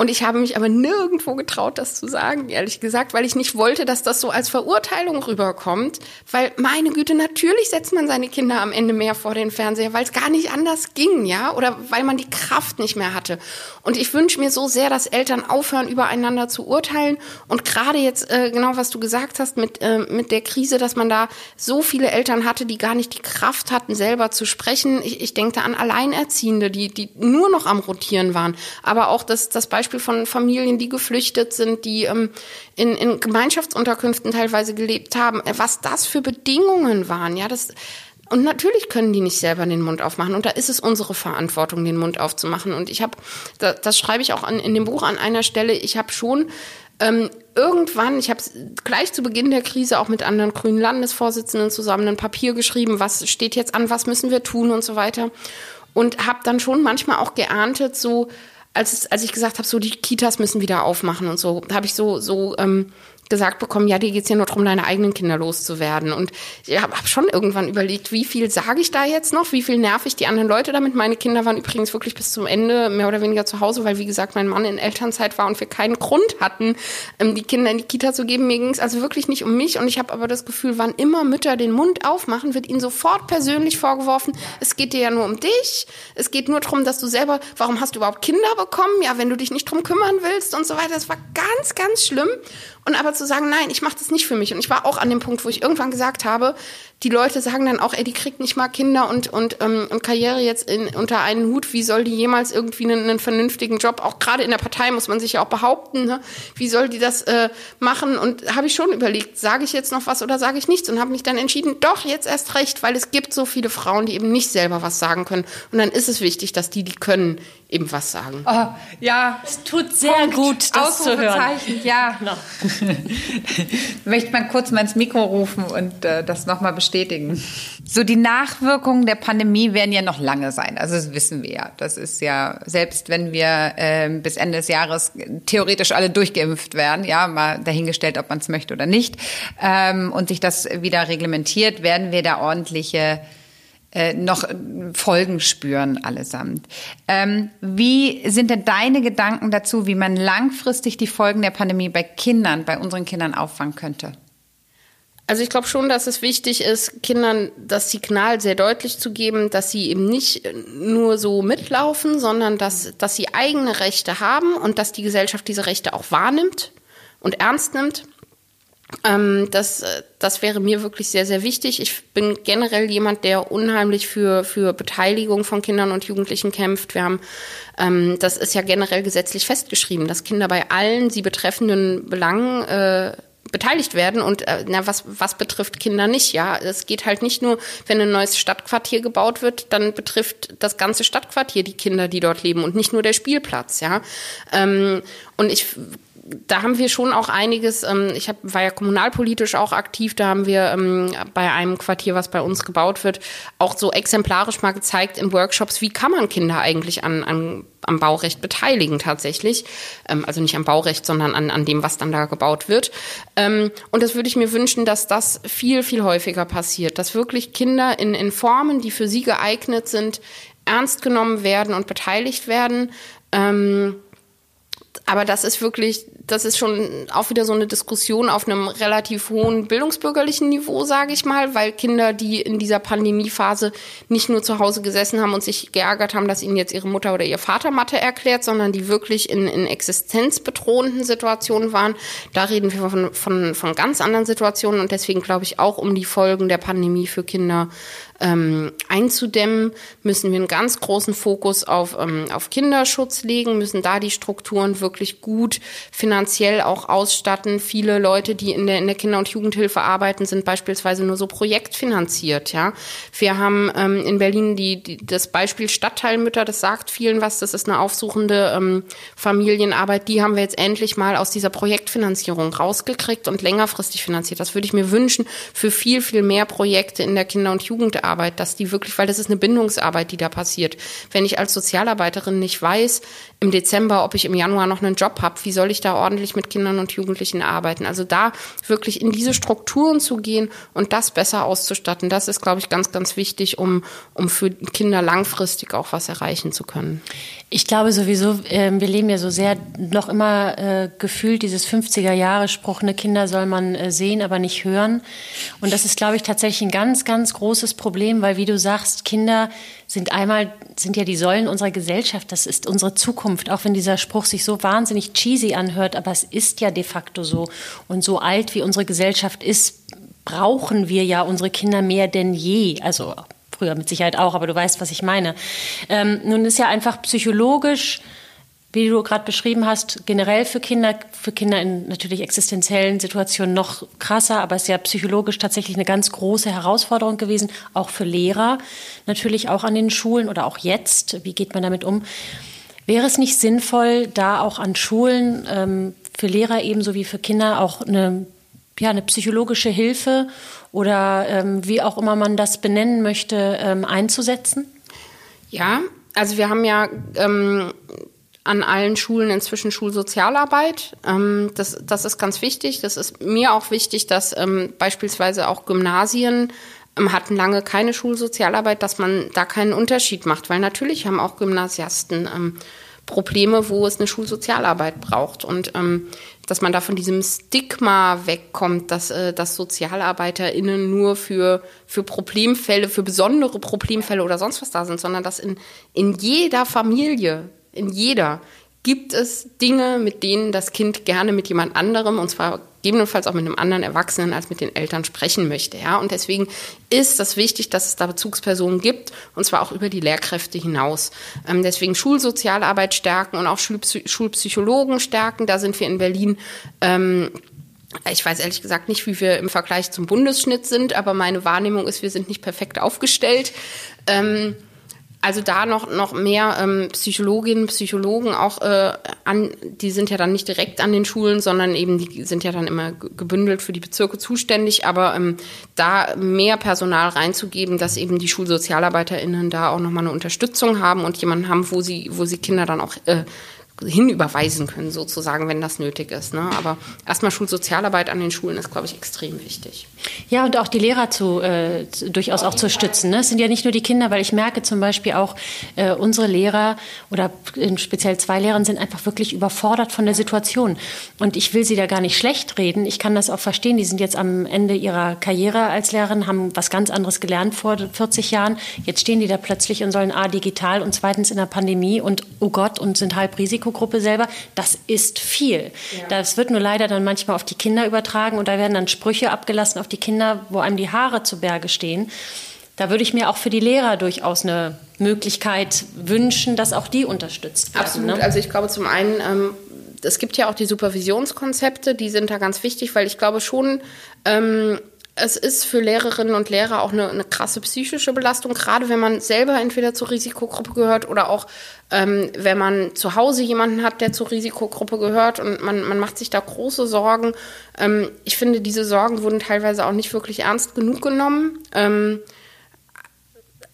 und ich habe mich aber nirgendwo getraut, das zu sagen, ehrlich gesagt, weil ich nicht wollte, dass das so als Verurteilung rüberkommt. Weil, meine Güte, natürlich setzt man seine Kinder am Ende mehr vor den Fernseher, weil es gar nicht anders ging, ja, oder weil man die Kraft nicht mehr hatte. Und ich wünsche mir so sehr, dass Eltern aufhören, übereinander zu urteilen. Und gerade jetzt, äh, genau was du gesagt hast mit, äh, mit der Krise, dass man da so viele Eltern hatte, die gar nicht die Kraft hatten, selber zu sprechen. Ich, ich denke an Alleinerziehende, die, die nur noch am Rotieren waren. Aber auch das, das Beispiel Beispiel von Familien, die geflüchtet sind, die ähm, in, in Gemeinschaftsunterkünften teilweise gelebt haben, äh, was das für Bedingungen waren. Ja, das und natürlich können die nicht selber den Mund aufmachen. Und da ist es unsere Verantwortung, den Mund aufzumachen. Und ich habe, das, das schreibe ich auch an, in dem Buch an einer Stelle, ich habe schon ähm, irgendwann, ich habe gleich zu Beginn der Krise auch mit anderen grünen Landesvorsitzenden zusammen ein Papier geschrieben, was steht jetzt an, was müssen wir tun und so weiter. Und habe dann schon manchmal auch geerntet, so als, als ich gesagt habe, so die Kitas müssen wieder aufmachen und so, habe ich so, so ähm, gesagt bekommen, ja, dir geht's ja nur darum, deine eigenen Kinder loszuwerden. Und ich habe hab schon irgendwann überlegt, wie viel sage ich da jetzt noch, wie viel nerv ich die anderen Leute damit. Meine Kinder waren übrigens wirklich bis zum Ende mehr oder weniger zu Hause, weil, wie gesagt, mein Mann in Elternzeit war und wir keinen Grund hatten, ähm, die Kinder in die Kita zu geben. Mir ging's also wirklich nicht um mich. Und ich habe aber das Gefühl, wann immer Mütter den Mund aufmachen, wird ihnen sofort persönlich vorgeworfen, es geht dir ja nur um dich. Es geht nur darum, dass du selber, warum hast du überhaupt Kinder bekommen? Ja, wenn du dich nicht drum kümmern willst und so weiter. Das war ganz, ganz schlimm. Und aber zu sagen, nein, ich mache das nicht für mich. Und ich war auch an dem Punkt, wo ich irgendwann gesagt habe, die Leute sagen dann auch, ey, die kriegt nicht mal Kinder und, und, ähm, und Karriere jetzt in, unter einen Hut. Wie soll die jemals irgendwie einen, einen vernünftigen Job, auch gerade in der Partei muss man sich ja auch behaupten, ne? wie soll die das äh, machen? Und habe ich schon überlegt, sage ich jetzt noch was oder sage ich nichts? Und habe mich dann entschieden, doch, jetzt erst recht, weil es gibt so viele Frauen, die eben nicht selber was sagen können. Und dann ist es wichtig, dass die, die können, eben was sagen. Oh, ja, es tut sehr Punkt. gut, das zu hören. Ja, no. möchte man kurz mal ins Mikro rufen und äh, das nochmal bestätigen bestätigen. So, die Nachwirkungen der Pandemie werden ja noch lange sein. Also das wissen wir ja. Das ist ja, selbst wenn wir äh, bis Ende des Jahres theoretisch alle durchgeimpft werden, ja, mal dahingestellt, ob man es möchte oder nicht, ähm, und sich das wieder reglementiert, werden wir da ordentliche äh, noch Folgen spüren allesamt. Ähm, wie sind denn deine Gedanken dazu, wie man langfristig die Folgen der Pandemie bei Kindern, bei unseren Kindern auffangen könnte? Also ich glaube schon, dass es wichtig ist, Kindern das Signal sehr deutlich zu geben, dass sie eben nicht nur so mitlaufen, sondern dass, dass sie eigene Rechte haben und dass die Gesellschaft diese Rechte auch wahrnimmt und ernst nimmt. Ähm, das, das wäre mir wirklich sehr, sehr wichtig. Ich bin generell jemand, der unheimlich für, für Beteiligung von Kindern und Jugendlichen kämpft. Wir haben, ähm, das ist ja generell gesetzlich festgeschrieben, dass Kinder bei allen sie betreffenden Belangen äh, beteiligt werden und äh, na, was, was betrifft Kinder nicht, ja. Es geht halt nicht nur, wenn ein neues Stadtquartier gebaut wird, dann betrifft das ganze Stadtquartier die Kinder, die dort leben und nicht nur der Spielplatz, ja. Ähm, und ich da haben wir schon auch einiges, ähm, ich hab, war ja kommunalpolitisch auch aktiv, da haben wir ähm, bei einem Quartier, was bei uns gebaut wird, auch so exemplarisch mal gezeigt in Workshops, wie kann man Kinder eigentlich an, an am Baurecht beteiligen tatsächlich. Ähm, also nicht am Baurecht, sondern an, an dem, was dann da gebaut wird. Ähm, und das würde ich mir wünschen, dass das viel, viel häufiger passiert, dass wirklich Kinder in, in Formen, die für sie geeignet sind, ernst genommen werden und beteiligt werden. Ähm, aber das ist wirklich, das ist schon auch wieder so eine Diskussion auf einem relativ hohen bildungsbürgerlichen Niveau, sage ich mal, weil Kinder, die in dieser Pandemiephase nicht nur zu Hause gesessen haben und sich geärgert haben, dass ihnen jetzt ihre Mutter oder ihr Vater Mathe erklärt, sondern die wirklich in, in existenzbedrohenden Situationen waren. Da reden wir von, von, von ganz anderen Situationen und deswegen glaube ich auch um die Folgen der Pandemie für Kinder ähm, einzudämmen, müssen wir einen ganz großen Fokus auf, ähm, auf Kinderschutz legen, müssen da die Strukturen wirklich gut finanziell auch ausstatten. Viele Leute, die in der, in der Kinder- und Jugendhilfe arbeiten, sind beispielsweise nur so projektfinanziert. Ja, Wir haben ähm, in Berlin die, die, das Beispiel Stadtteilmütter, das sagt vielen was, das ist eine aufsuchende ähm, Familienarbeit, die haben wir jetzt endlich mal aus dieser Projektfinanzierung rausgekriegt und längerfristig finanziert. Das würde ich mir wünschen für viel, viel mehr Projekte in der Kinder- und Jugendarbeit Arbeit, dass die wirklich, weil das ist eine Bindungsarbeit, die da passiert. Wenn ich als Sozialarbeiterin nicht weiß im Dezember, ob ich im Januar noch einen Job habe, wie soll ich da ordentlich mit Kindern und Jugendlichen arbeiten? Also da wirklich in diese Strukturen zu gehen und das besser auszustatten, das ist, glaube ich, ganz, ganz wichtig, um, um für Kinder langfristig auch was erreichen zu können. Ich glaube sowieso, äh, wir leben ja so sehr noch immer äh, gefühlt dieses 50er Jahre Spruch, ne Kinder soll man äh, sehen, aber nicht hören. Und das ist, glaube ich, tatsächlich ein ganz, ganz großes Problem, weil wie du sagst, Kinder sind einmal, sind ja die Säulen unserer Gesellschaft. Das ist unsere Zukunft. Auch wenn dieser Spruch sich so wahnsinnig cheesy anhört, aber es ist ja de facto so. Und so alt wie unsere Gesellschaft ist, brauchen wir ja unsere Kinder mehr denn je. Also früher mit Sicherheit auch, aber du weißt, was ich meine. Ähm, nun ist ja einfach psychologisch, wie du gerade beschrieben hast, generell für Kinder, für Kinder in natürlich existenziellen Situationen noch krasser, aber es ist ja psychologisch tatsächlich eine ganz große Herausforderung gewesen, auch für Lehrer, natürlich auch an den Schulen oder auch jetzt. Wie geht man damit um? Wäre es nicht sinnvoll, da auch an Schulen ähm, für Lehrer ebenso wie für Kinder auch eine, ja, eine psychologische Hilfe oder ähm, wie auch immer man das benennen möchte, ähm, einzusetzen? Ja, also wir haben ja ähm, an allen Schulen inzwischen Schulsozialarbeit. Ähm, das, das ist ganz wichtig. Das ist mir auch wichtig, dass ähm, beispielsweise auch Gymnasien ähm, hatten lange keine Schulsozialarbeit, dass man da keinen Unterschied macht, weil natürlich haben auch Gymnasiasten ähm, Probleme, wo es eine Schulsozialarbeit braucht. Und ähm, dass man da von diesem Stigma wegkommt, dass, äh, dass SozialarbeiterInnen nur für, für Problemfälle, für besondere Problemfälle oder sonst was da sind, sondern dass in, in jeder Familie, in jeder, gibt es Dinge, mit denen das Kind gerne mit jemand anderem, und zwar gegebenenfalls auch mit einem anderen Erwachsenen als mit den Eltern sprechen möchte. Ja? Und deswegen ist das wichtig, dass es da Bezugspersonen gibt, und zwar auch über die Lehrkräfte hinaus. Ähm, deswegen Schulsozialarbeit stärken und auch Schulpsy Schulpsychologen stärken. Da sind wir in Berlin. Ähm, ich weiß ehrlich gesagt nicht, wie wir im Vergleich zum Bundesschnitt sind, aber meine Wahrnehmung ist, wir sind nicht perfekt aufgestellt. Ähm, also da noch, noch mehr ähm, Psychologinnen, Psychologen auch äh, an, die sind ja dann nicht direkt an den Schulen, sondern eben die sind ja dann immer gebündelt für die Bezirke zuständig, aber ähm, da mehr Personal reinzugeben, dass eben die SchulsozialarbeiterInnen da auch nochmal eine Unterstützung haben und jemanden haben, wo sie, wo sie Kinder dann auch äh, hinüberweisen können, sozusagen, wenn das nötig ist. Ne? Aber erstmal Schulsozialarbeit an den Schulen ist, glaube ich, extrem wichtig. Ja, und auch die Lehrer zu, äh, durchaus auch zu stützen. Ne? Es sind ja nicht nur die Kinder, weil ich merke zum Beispiel auch, äh, unsere Lehrer oder speziell zwei Lehrern sind einfach wirklich überfordert von der Situation. Und ich will sie da gar nicht schlecht reden. Ich kann das auch verstehen. Die sind jetzt am Ende ihrer Karriere als Lehrerin, haben was ganz anderes gelernt vor 40 Jahren. Jetzt stehen die da plötzlich und sollen A, digital und zweitens in der Pandemie und oh Gott und sind halb Risiko Risikogruppe selber, das ist viel. Ja. Das wird nur leider dann manchmal auf die Kinder übertragen und da werden dann Sprüche abgelassen auf die Kinder, wo einem die Haare zu Berge stehen. Da würde ich mir auch für die Lehrer durchaus eine Möglichkeit wünschen, dass auch die unterstützt werden. Absolut. Ne? Also ich glaube zum einen ähm, es gibt ja auch die Supervisionskonzepte, die sind da ganz wichtig, weil ich glaube schon, ähm, es ist für Lehrerinnen und Lehrer auch eine, eine, krasse psychische Belastung, gerade wenn man selber entweder zur Risikogruppe gehört oder auch ähm, wenn man zu Hause jemanden hat, der zur Risikogruppe gehört und man, man macht sich da große Sorgen. Ähm, ich finde, diese Sorgen wurden teilweise auch nicht wirklich ernst genug genommen. Ähm,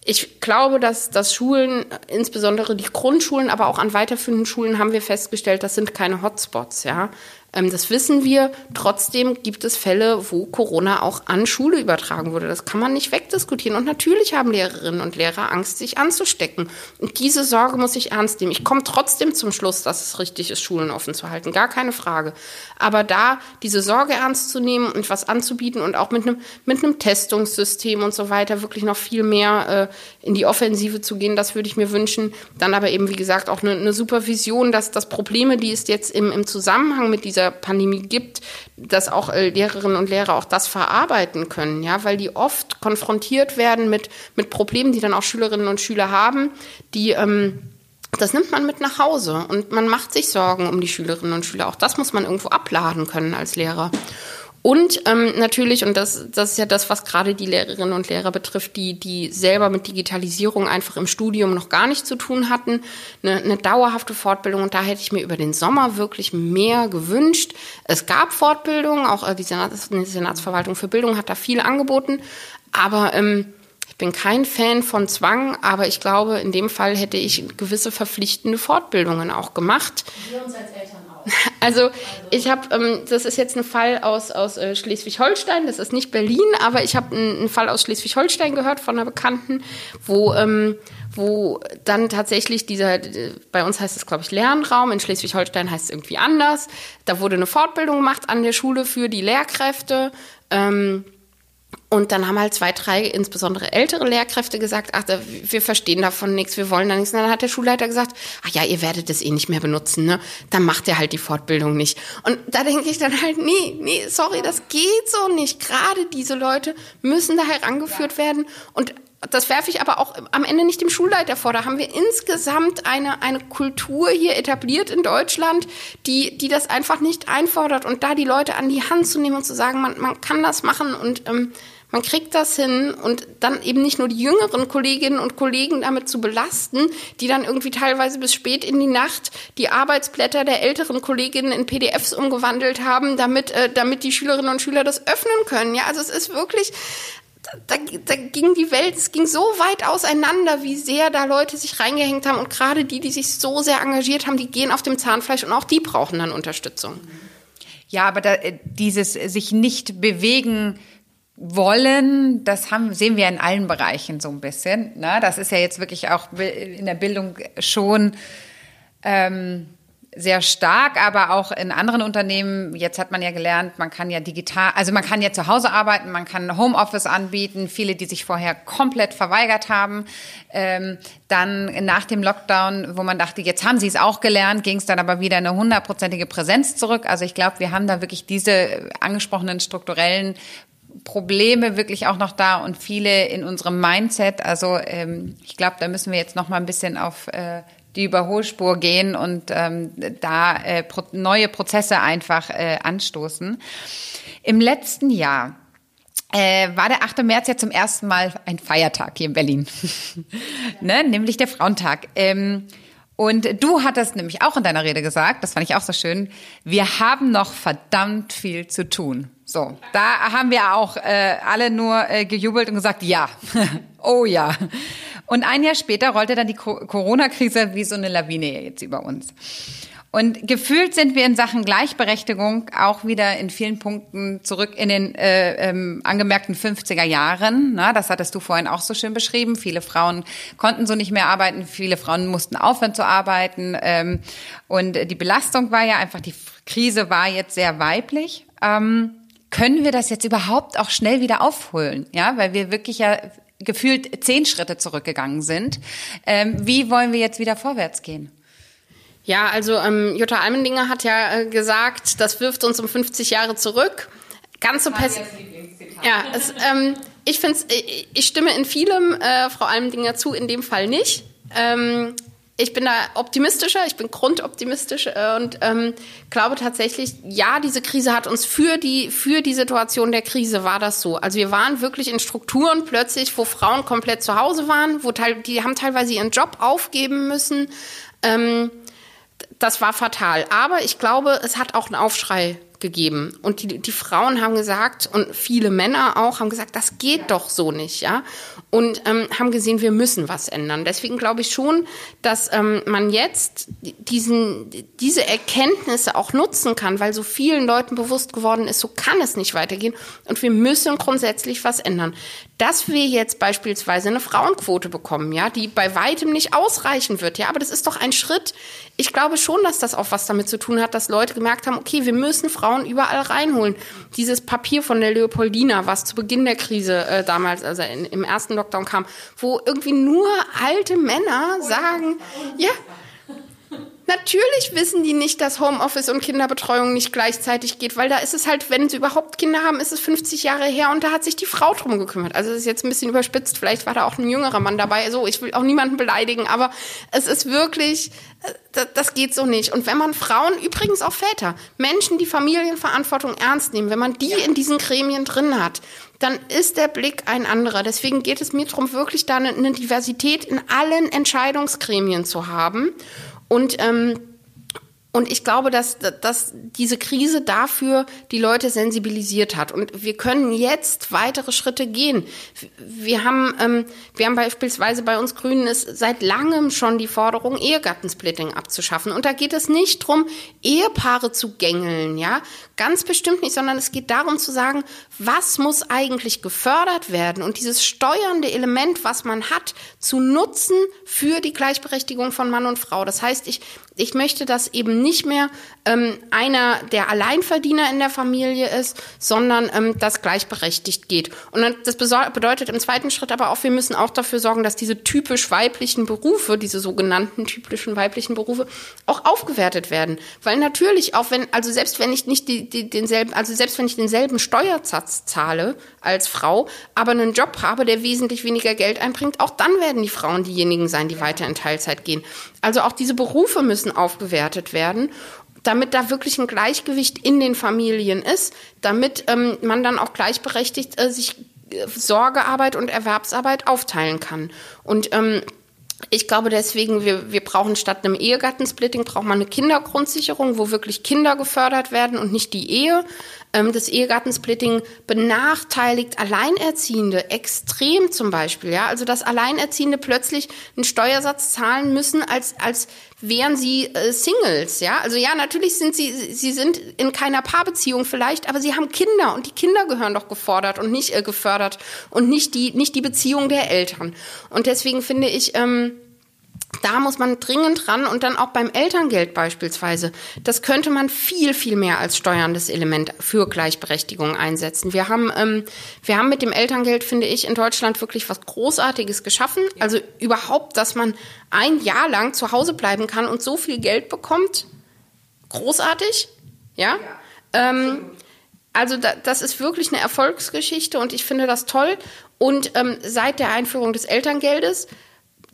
ich glaube, dass, dass Schulen, insbesondere die Grundschulen, aber auch an weiterführenden Schulen haben wir festgestellt, das sind keine Hotspots, ja. Ähm, das wissen wir. Trotzdem gibt es Fälle, wo Corona auch an Schule übertragen wurde. Das kann man nicht wegdiskutieren. Und natürlich haben Lehrerinnen und Lehrer Angst, sich anzustecken. Und diese Sorge muss ich ernst nehmen. Ich komme trotzdem zum Schluss, dass es richtig ist, Schulen offen zu halten. Gar keine Frage. Aber da diese Sorge ernst zu nehmen und was anzubieten und auch mit einem, mit einem Testungssystem und so weiter wirklich noch viel mehr äh, in die Offensive zu gehen, das würde ich mir wünschen. Dann aber eben, wie gesagt, auch eine, eine Supervision, dass das Probleme, die es jetzt im, im Zusammenhang mit dieser Pandemie gibt, dass auch äh, Lehrerinnen und Lehrer auch das verarbeiten können, ja, weil die oft konfrontiert werden mit, mit Problemen, die dann auch Schülerinnen und Schüler haben, die, ähm, das nimmt man mit nach Hause und man macht sich Sorgen um die Schülerinnen und Schüler. Auch das muss man irgendwo abladen können als Lehrer. Und ähm, natürlich, und das, das ist ja das, was gerade die Lehrerinnen und Lehrer betrifft, die, die selber mit Digitalisierung einfach im Studium noch gar nicht zu tun hatten, eine, eine dauerhafte Fortbildung. Und da hätte ich mir über den Sommer wirklich mehr gewünscht. Es gab Fortbildungen, auch äh, die, Senats, die Senatsverwaltung für Bildung hat da viel angeboten. Aber ähm, ich bin kein Fan von Zwang, aber ich glaube, in dem Fall hätte ich gewisse verpflichtende Fortbildungen auch gemacht. Wir uns als Eltern also ich habe, ähm, das ist jetzt ein Fall aus, aus äh, Schleswig-Holstein, das ist nicht Berlin, aber ich habe einen, Fall aus Schleswig-Holstein gehört von einer Bekannten, wo, ähm, wo dann tatsächlich dieser, äh, bei uns heißt es glaube ich Lernraum, in Schleswig-Holstein heißt es irgendwie anders, da wurde eine Fortbildung gemacht an der Schule für die Lehrkräfte. Ähm, und dann haben halt zwei, drei, insbesondere ältere Lehrkräfte gesagt, ach, wir verstehen davon nichts, wir wollen da nichts. Und dann hat der Schulleiter gesagt, ach ja, ihr werdet das eh nicht mehr benutzen, ne? Dann macht ihr halt die Fortbildung nicht. Und da denke ich dann halt, nee, nee, sorry, das geht so nicht. Gerade diese Leute müssen da herangeführt werden. Und das werfe ich aber auch am Ende nicht dem Schulleiter vor. Da haben wir insgesamt eine, eine Kultur hier etabliert in Deutschland, die, die das einfach nicht einfordert. Und da die Leute an die Hand zu nehmen und zu sagen, man, man kann das machen und ähm, man kriegt das hin und dann eben nicht nur die jüngeren Kolleginnen und Kollegen damit zu belasten, die dann irgendwie teilweise bis spät in die Nacht die Arbeitsblätter der älteren Kolleginnen in PDFs umgewandelt haben, damit, äh, damit die Schülerinnen und Schüler das öffnen können. Ja, also es ist wirklich, da, da ging die Welt, es ging so weit auseinander, wie sehr da Leute sich reingehängt haben. Und gerade die, die sich so sehr engagiert haben, die gehen auf dem Zahnfleisch und auch die brauchen dann Unterstützung. Ja, aber da, äh, dieses sich nicht bewegen, wollen, das haben, sehen wir in allen Bereichen so ein bisschen. Ne? Das ist ja jetzt wirklich auch in der Bildung schon ähm, sehr stark, aber auch in anderen Unternehmen. Jetzt hat man ja gelernt, man kann ja digital, also man kann ja zu Hause arbeiten, man kann Homeoffice anbieten. Viele, die sich vorher komplett verweigert haben. Ähm, dann nach dem Lockdown, wo man dachte, jetzt haben sie es auch gelernt, ging es dann aber wieder eine hundertprozentige Präsenz zurück. Also ich glaube, wir haben da wirklich diese angesprochenen strukturellen Probleme wirklich auch noch da und viele in unserem Mindset. Also ähm, ich glaube, da müssen wir jetzt noch mal ein bisschen auf äh, die Überholspur gehen und ähm, da äh, pro neue Prozesse einfach äh, anstoßen. Im letzten Jahr äh, war der 8. März ja zum ersten Mal ein Feiertag hier in Berlin, ne? nämlich der Frauentag. Ähm, und du hattest nämlich auch in deiner Rede gesagt, das fand ich auch so schön, wir haben noch verdammt viel zu tun. So, da haben wir auch äh, alle nur äh, gejubelt und gesagt, ja, oh ja. Und ein Jahr später rollte dann die Corona-Krise wie so eine Lawine jetzt über uns. Und gefühlt sind wir in Sachen Gleichberechtigung auch wieder in vielen Punkten zurück in den äh, ähm, angemerkten 50er Jahren. Na, das hattest du vorhin auch so schön beschrieben. Viele Frauen konnten so nicht mehr arbeiten, viele Frauen mussten aufhören zu arbeiten. Ähm, und die Belastung war ja einfach, die Krise war jetzt sehr weiblich. Ähm, können wir das jetzt überhaupt auch schnell wieder aufholen? Ja, weil wir wirklich ja gefühlt zehn Schritte zurückgegangen sind. Ähm, wie wollen wir jetzt wieder vorwärts gehen? Ja, also ähm, Jutta Almendinger hat ja äh, gesagt, das wirft uns um 50 Jahre zurück. Ganz so pessimistisch. Ja, es, ähm, ich finde, ich, ich stimme in vielem äh, Frau Almendinger zu, in dem Fall nicht. Ähm, ich bin da optimistischer, ich bin grundoptimistisch äh, und ähm, glaube tatsächlich, ja, diese Krise hat uns für die, für die Situation der Krise war das so. Also wir waren wirklich in Strukturen plötzlich, wo Frauen komplett zu Hause waren, wo teil, die haben teilweise ihren Job aufgeben müssen. Ähm, das war fatal. Aber ich glaube, es hat auch einen Aufschrei gegeben. Und die, die Frauen haben gesagt, und viele Männer auch, haben gesagt, das geht doch so nicht, ja. Und ähm, haben gesehen, wir müssen was ändern. Deswegen glaube ich schon, dass ähm, man jetzt diesen, diese Erkenntnisse auch nutzen kann, weil so vielen Leuten bewusst geworden ist, so kann es nicht weitergehen. Und wir müssen grundsätzlich was ändern. Dass wir jetzt beispielsweise eine Frauenquote bekommen, ja, die bei weitem nicht ausreichen wird, ja, aber das ist doch ein Schritt. Ich glaube schon, dass das auch was damit zu tun hat, dass Leute gemerkt haben, okay, wir müssen Frauen überall reinholen. Dieses Papier von der Leopoldina, was zu Beginn der Krise äh, damals, also in, im ersten Lockdown kam, wo irgendwie nur alte Männer sagen, ja, Natürlich wissen die nicht, dass Homeoffice und Kinderbetreuung nicht gleichzeitig geht, weil da ist es halt, wenn sie überhaupt Kinder haben, ist es 50 Jahre her und da hat sich die Frau drum gekümmert. Also es ist jetzt ein bisschen überspitzt, vielleicht war da auch ein jüngerer Mann dabei. So, ich will auch niemanden beleidigen, aber es ist wirklich, äh, das geht so nicht. Und wenn man Frauen, übrigens auch Väter, Menschen, die Familienverantwortung ernst nehmen, wenn man die in diesen Gremien drin hat, dann ist der Blick ein anderer. Deswegen geht es mir darum, wirklich da eine, eine Diversität in allen Entscheidungsgremien zu haben. Und ähm, und ich glaube, dass, dass diese Krise dafür die Leute sensibilisiert hat. Und wir können jetzt weitere Schritte gehen. Wir haben, ähm, wir haben beispielsweise bei uns Grünen ist seit langem schon die Forderung, Ehegattensplitting abzuschaffen. Und da geht es nicht drum, Ehepaare zu gängeln, ja. Ganz bestimmt nicht, sondern es geht darum zu sagen, was muss eigentlich gefördert werden und dieses steuernde Element, was man hat, zu nutzen für die Gleichberechtigung von Mann und Frau. Das heißt, ich, ich möchte, dass eben nicht mehr ähm, einer der Alleinverdiener in der Familie ist, sondern ähm, das gleichberechtigt geht. Und das bedeutet im zweiten Schritt aber auch, wir müssen auch dafür sorgen, dass diese typisch weiblichen Berufe, diese sogenannten typischen weiblichen Berufe, auch aufgewertet werden. Weil natürlich, auch wenn, also selbst wenn ich nicht die, die, denselben, also selbst wenn ich denselben Steuersatz zahle als Frau, aber einen Job habe, der wesentlich weniger Geld einbringt, auch dann werden die Frauen diejenigen sein, die weiter in Teilzeit gehen. Also auch diese Berufe müssen aufgewertet werden damit da wirklich ein Gleichgewicht in den Familien ist, damit ähm, man dann auch gleichberechtigt äh, sich äh, Sorgearbeit und Erwerbsarbeit aufteilen kann. Und ähm, ich glaube deswegen, wir, wir brauchen statt einem Ehegattensplitting, braucht man eine Kindergrundsicherung, wo wirklich Kinder gefördert werden und nicht die Ehe. Ähm, das Ehegattensplitting benachteiligt Alleinerziehende extrem zum Beispiel. Ja? Also dass Alleinerziehende plötzlich einen Steuersatz zahlen müssen, als, als wären sie äh, Singles. Ja? Also ja, natürlich sind sie, sie sind in keiner Paarbeziehung vielleicht, aber sie haben Kinder und die Kinder gehören doch gefordert und nicht äh, gefördert und nicht die, nicht die Beziehung der Eltern. Und deswegen finde ich, ähm, da muss man dringend ran und dann auch beim Elterngeld beispielsweise. Das könnte man viel, viel mehr als steuerndes Element für Gleichberechtigung einsetzen. Wir haben, ähm, wir haben mit dem Elterngeld, finde ich, in Deutschland wirklich was Großartiges geschaffen. Also überhaupt, dass man ein Jahr lang zu Hause bleiben kann und so viel Geld bekommt. Großartig, ja. ja ähm, also da, das ist wirklich eine Erfolgsgeschichte und ich finde das toll. Und ähm, seit der Einführung des Elterngeldes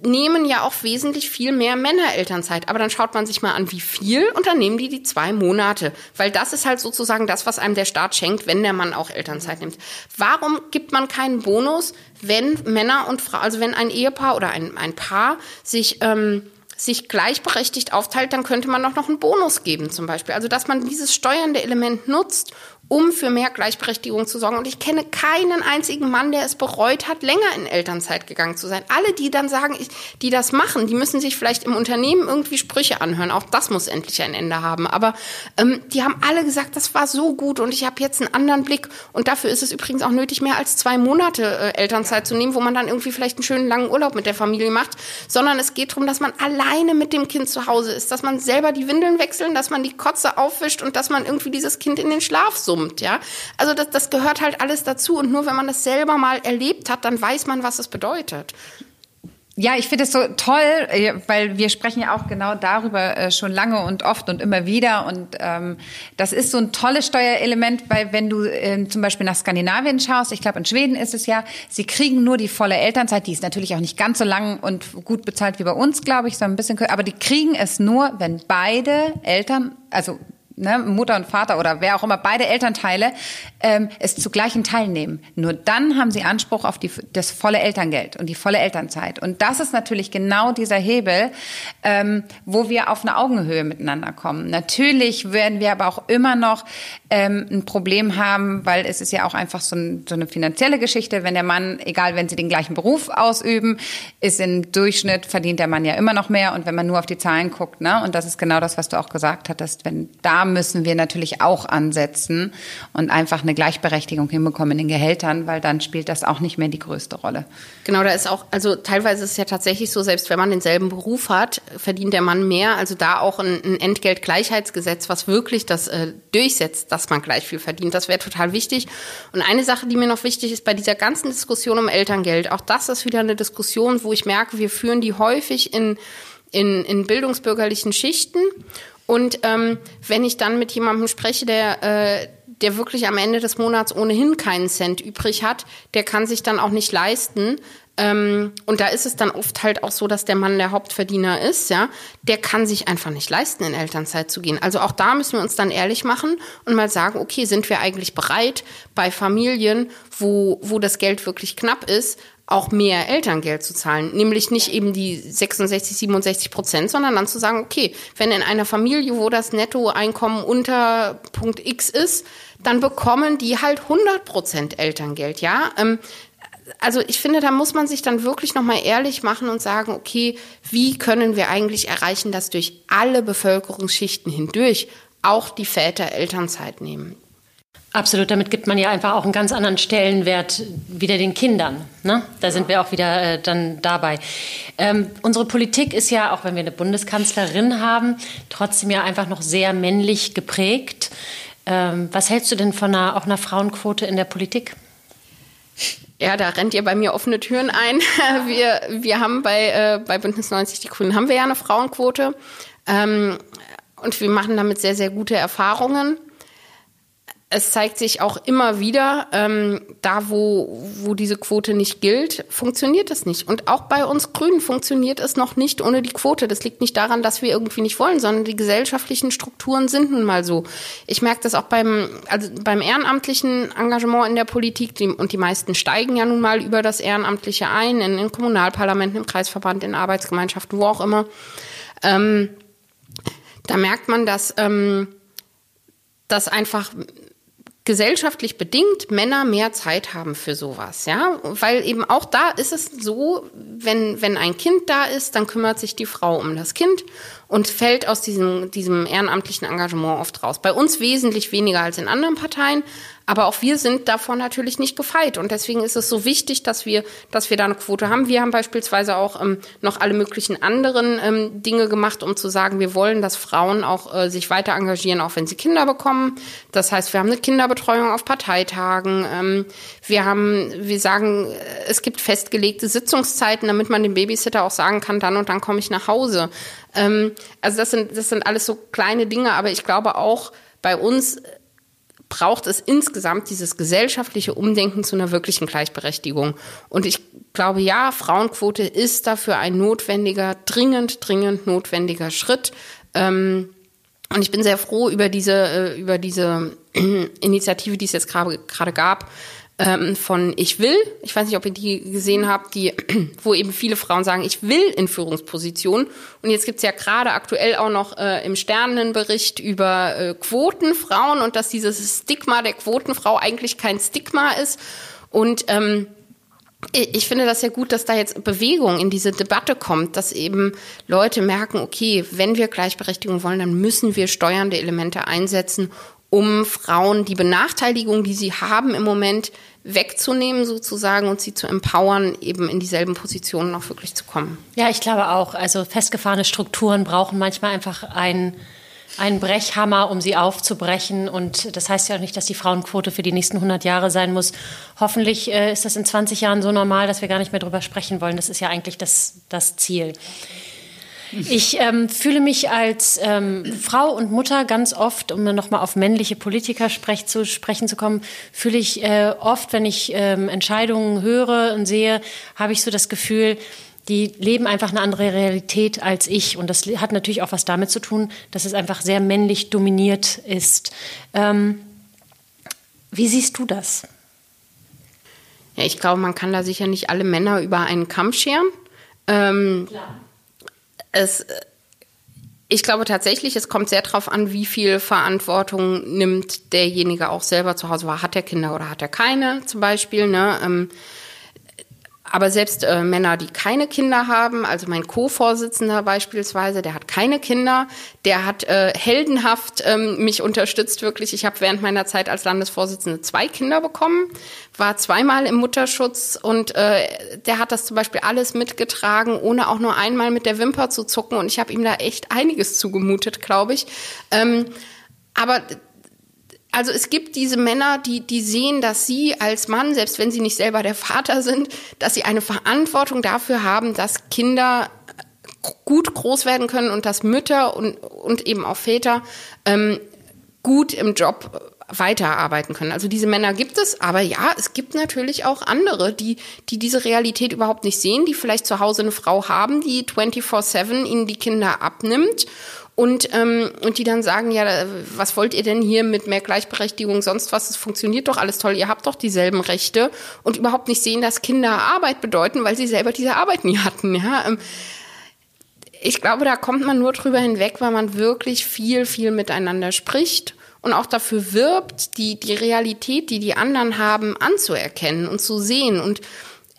nehmen ja auch wesentlich viel mehr Männer Elternzeit. Aber dann schaut man sich mal an, wie viel, und dann nehmen die die zwei Monate. Weil das ist halt sozusagen das, was einem der Staat schenkt, wenn der Mann auch Elternzeit nimmt. Warum gibt man keinen Bonus, wenn Männer und Frauen, also wenn ein Ehepaar oder ein, ein Paar sich, ähm, sich gleichberechtigt aufteilt, dann könnte man doch noch einen Bonus geben zum Beispiel. Also dass man dieses steuernde Element nutzt, um für mehr Gleichberechtigung zu sorgen. Und ich kenne keinen einzigen Mann, der es bereut hat, länger in Elternzeit gegangen zu sein. Alle, die dann sagen, die das machen, die müssen sich vielleicht im Unternehmen irgendwie Sprüche anhören. Auch das muss endlich ein Ende haben. Aber ähm, die haben alle gesagt, das war so gut und ich habe jetzt einen anderen Blick. Und dafür ist es übrigens auch nötig, mehr als zwei Monate äh, Elternzeit zu nehmen, wo man dann irgendwie vielleicht einen schönen langen Urlaub mit der Familie macht. Sondern es geht darum, dass man alleine mit dem Kind zu Hause ist, dass man selber die Windeln wechseln, dass man die Kotze aufwischt und dass man irgendwie dieses Kind in den Schlaf summt summt, ja. Also das, das gehört halt alles dazu und nur wenn man das selber mal erlebt hat, dann weiß man, was es bedeutet. Ja, ich finde es so toll, äh, weil wir sprechen ja auch genau darüber äh, schon lange und oft und immer wieder. Und ähm, das ist so ein tolles Steuerelement, weil wenn du ähm, zum Beispiel nach Skandinavien schaust, ich glaube in Schweden ist es ja, sie kriegen nur die volle Elternzeit, die ist natürlich auch nicht ganz so lang und gut bezahlt wie bei uns, glaube ich, sondern ein bisschen, aber die kriegen es nur, wenn beide Eltern, also ne, Mutter und Vater oder wer auch immer, beide Elternteile, ähm, es zu gleichen Teilen nehmen. Nur dann haben sie Anspruch auf die, das volle Elterngeld und die volle Elternzeit. Und das ist natürlich genau dieser Hebel, ähm, wo wir auf eine Augenhöhe miteinander kommen. Natürlich werden wir aber auch immer noch ähm, ein Problem haben, weil es ist ja auch einfach so, ein, so eine finanzielle Geschichte. Wenn der Mann, egal wenn sie den gleichen Beruf ausüben, ist im Durchschnitt verdient der Mann ja immer noch mehr. Und wenn man nur auf die Zahlen guckt, ne, und das ist genau das, was du auch gesagt hattest, wenn da müssen wir natürlich auch ansetzen und einfach eine Gleichberechtigung hinbekommen in den Gehältern, weil dann spielt das auch nicht mehr die größte Rolle. Genau, da ist auch, also teilweise ist es ja tatsächlich so, selbst wenn man denselben Beruf hat, verdient der Mann mehr. Also da auch ein, ein Entgeltgleichheitsgesetz, was wirklich das äh, durchsetzt, dass man gleich viel verdient. Das wäre total wichtig. Und eine Sache, die mir noch wichtig ist bei dieser ganzen Diskussion um Elterngeld, auch das ist wieder eine Diskussion, wo ich merke, wir führen die häufig in in, in bildungsbürgerlichen Schichten und ähm, wenn ich dann mit jemandem spreche, der, äh, der wirklich am Ende des Monats ohnehin keinen Cent übrig hat, der kann sich dann auch nicht leisten. Ähm, und da ist es dann oft halt auch so, dass der Mann der Hauptverdiener ist, ja, der kann sich einfach nicht leisten, in Elternzeit zu gehen. Also auch da müssen wir uns dann ehrlich machen und mal sagen, okay, sind wir eigentlich bereit, bei Familien, wo, wo das Geld wirklich knapp ist, auch mehr Elterngeld zu zahlen. Nämlich nicht eben die 66, 67 Prozent, sondern dann zu sagen, okay, wenn in einer Familie, wo das Nettoeinkommen unter Punkt X ist, dann bekommen die halt 100 Prozent Elterngeld, ja. Ähm, also ich finde, da muss man sich dann wirklich nochmal ehrlich machen und sagen, okay, wie können wir eigentlich erreichen, dass durch alle Bevölkerungsschichten hindurch auch die Väter Elternzeit nehmen? Absolut, damit gibt man ja einfach auch einen ganz anderen Stellenwert wieder den Kindern. Ne? Da sind wir auch wieder äh, dann dabei. Ähm, unsere Politik ist ja, auch wenn wir eine Bundeskanzlerin haben, trotzdem ja einfach noch sehr männlich geprägt. Ähm, was hältst du denn von einer, auch einer Frauenquote in der Politik? Ja, da rennt ihr bei mir offene Türen ein. Wir, wir haben bei, äh, bei Bündnis 90 Die Grünen haben wir ja eine Frauenquote. Ähm, und wir machen damit sehr, sehr gute Erfahrungen es zeigt sich auch immer wieder, ähm, da wo, wo diese Quote nicht gilt, funktioniert es nicht. Und auch bei uns Grünen funktioniert es noch nicht ohne die Quote. Das liegt nicht daran, dass wir irgendwie nicht wollen, sondern die gesellschaftlichen Strukturen sind nun mal so. Ich merke das auch beim, also beim ehrenamtlichen Engagement in der Politik, die, und die meisten steigen ja nun mal über das Ehrenamtliche ein, in, in Kommunalparlamenten, im Kreisverband, in Arbeitsgemeinschaften, wo auch immer. Ähm, da merkt man, dass, ähm, dass einfach gesellschaftlich bedingt Männer mehr Zeit haben für sowas, ja, weil eben auch da ist es so, wenn wenn ein Kind da ist, dann kümmert sich die Frau um das Kind und fällt aus diesem diesem ehrenamtlichen Engagement oft raus. Bei uns wesentlich weniger als in anderen Parteien, aber auch wir sind davon natürlich nicht gefeit. Und deswegen ist es so wichtig, dass wir, dass wir da eine Quote haben. Wir haben beispielsweise auch ähm, noch alle möglichen anderen ähm, Dinge gemacht, um zu sagen, wir wollen, dass Frauen auch äh, sich weiter engagieren, auch wenn sie Kinder bekommen. Das heißt, wir haben eine Kinderbetreuung auf Parteitagen. Ähm, wir haben, wir sagen, es gibt festgelegte Sitzungszeiten, damit man dem Babysitter auch sagen kann, dann und dann komme ich nach Hause. Ähm, also das sind, das sind alles so kleine Dinge, aber ich glaube auch bei uns braucht es insgesamt dieses gesellschaftliche Umdenken zu einer wirklichen Gleichberechtigung. Und ich glaube, ja, Frauenquote ist dafür ein notwendiger, dringend, dringend notwendiger Schritt. Ähm, und ich bin sehr froh über diese, äh, über diese Initiative, die es jetzt gerade gab, ähm, von Ich will. Ich weiß nicht, ob ihr die gesehen habt, die, wo eben viele Frauen sagen, ich will in Führungspositionen. Und jetzt gibt's ja gerade aktuell auch noch äh, im Sternenbericht über äh, Quotenfrauen und dass dieses Stigma der Quotenfrau eigentlich kein Stigma ist. Und ähm, ich finde das ja gut, dass da jetzt Bewegung in diese Debatte kommt, dass eben Leute merken, okay, wenn wir Gleichberechtigung wollen, dann müssen wir steuernde Elemente einsetzen, um Frauen die Benachteiligung, die sie haben im Moment, wegzunehmen sozusagen und sie zu empowern, eben in dieselben Positionen auch wirklich zu kommen. Ja, ich glaube auch. Also festgefahrene Strukturen brauchen manchmal einfach ein Ein Brechhammer, um sie aufzubrechen. Und das heißt ja auch nicht, dass die Frauenquote für die nächsten 100 Jahre sein muss. Hoffentlich äh, ist das in 20 Jahren so normal, dass wir gar nicht mehr drüber sprechen wollen. Das ist ja eigentlich das, das Ziel. Ich ähm, fühle mich als ähm, Frau und Mutter ganz oft, um dann nochmal auf männliche Politiker sprech, zu sprechen zu kommen, fühle ich äh, oft, wenn ich ähm, Entscheidungen höre und sehe, habe ich so das Gefühl, die leben einfach eine andere Realität als ich. Und das hat natürlich auch was damit zu tun, dass es einfach sehr männlich dominiert ist. Ähm, wie siehst du das? Ja, ich glaube, man kann da sicher nicht alle Männer über einen Kamm scheren. Ähm, Klar es, ich glaube tatsächlich, es kommt sehr darauf an, wie viel Verantwortung nimmt derjenige auch selber zu Hause wahr. Hat er Kinder oder hat er keine zum Beispiel? Ne? Ähm, aber selbst äh, Männer, die keine Kinder haben, also mein Co-Vorsitzender beispielsweise, der hat keine Kinder, der hat äh, heldenhaft ähm, mich unterstützt wirklich. Ich habe während meiner Zeit als Landesvorsitzende zwei Kinder bekommen, war zweimal im Mutterschutz und äh, der hat das zum Beispiel alles mitgetragen, ohne auch nur einmal mit der Wimper zu zucken. Und ich habe ihm da echt einiges zugemutet, glaube ich. Ähm, aber also es gibt diese Männer, die, die sehen, dass sie als Mann, selbst wenn sie nicht selber der Vater sind, dass sie eine Verantwortung dafür haben, dass Kinder gut groß werden können und dass Mütter und, und eben auch Väter ähm, gut im Job weiterarbeiten können. Also diese Männer gibt es, aber ja, es gibt natürlich auch andere, die, die diese Realität überhaupt nicht sehen, die vielleicht zu Hause eine Frau haben, die 24-7 ihnen die Kinder abnimmt und, ähm, und die dann sagen, ja, was wollt ihr denn hier mit mehr Gleichberechtigung, sonst was, es funktioniert doch alles toll, ihr habt doch dieselben Rechte und überhaupt nicht sehen, dass Kinder Arbeit bedeuten, weil sie selber diese Arbeit nie hatten. Ja? Ähm, ich glaube, da kommt man nur drüber hinweg, weil man wirklich viel, viel miteinander spricht und auch dafür wirbt, die, die Realität, die die anderen haben, anzuerkennen und zu sehen und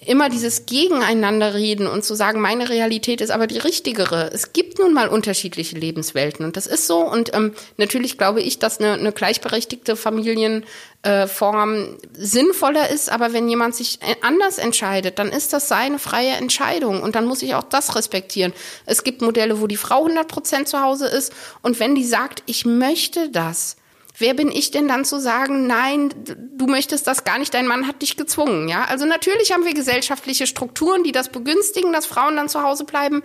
immer dieses Gegeneinander reden und zu sagen, meine Realität ist aber die richtigere. Es gibt nun mal unterschiedliche Lebenswelten und das ist so. Und ähm, natürlich glaube ich, dass eine, eine gleichberechtigte Familienform äh, sinnvoller ist. Aber wenn jemand sich äh, anders entscheidet, dann ist das seine freie Entscheidung und dann muss ich auch das respektieren. Es gibt Modelle, wo die Frau 100 Prozent zu Hause ist und wenn die sagt, ich möchte das, Wer bin ich denn dann zu sagen, nein, du möchtest das gar nicht, dein Mann hat dich gezwungen, ja? Also natürlich haben wir gesellschaftliche Strukturen, die das begünstigen, dass Frauen dann zu Hause bleiben.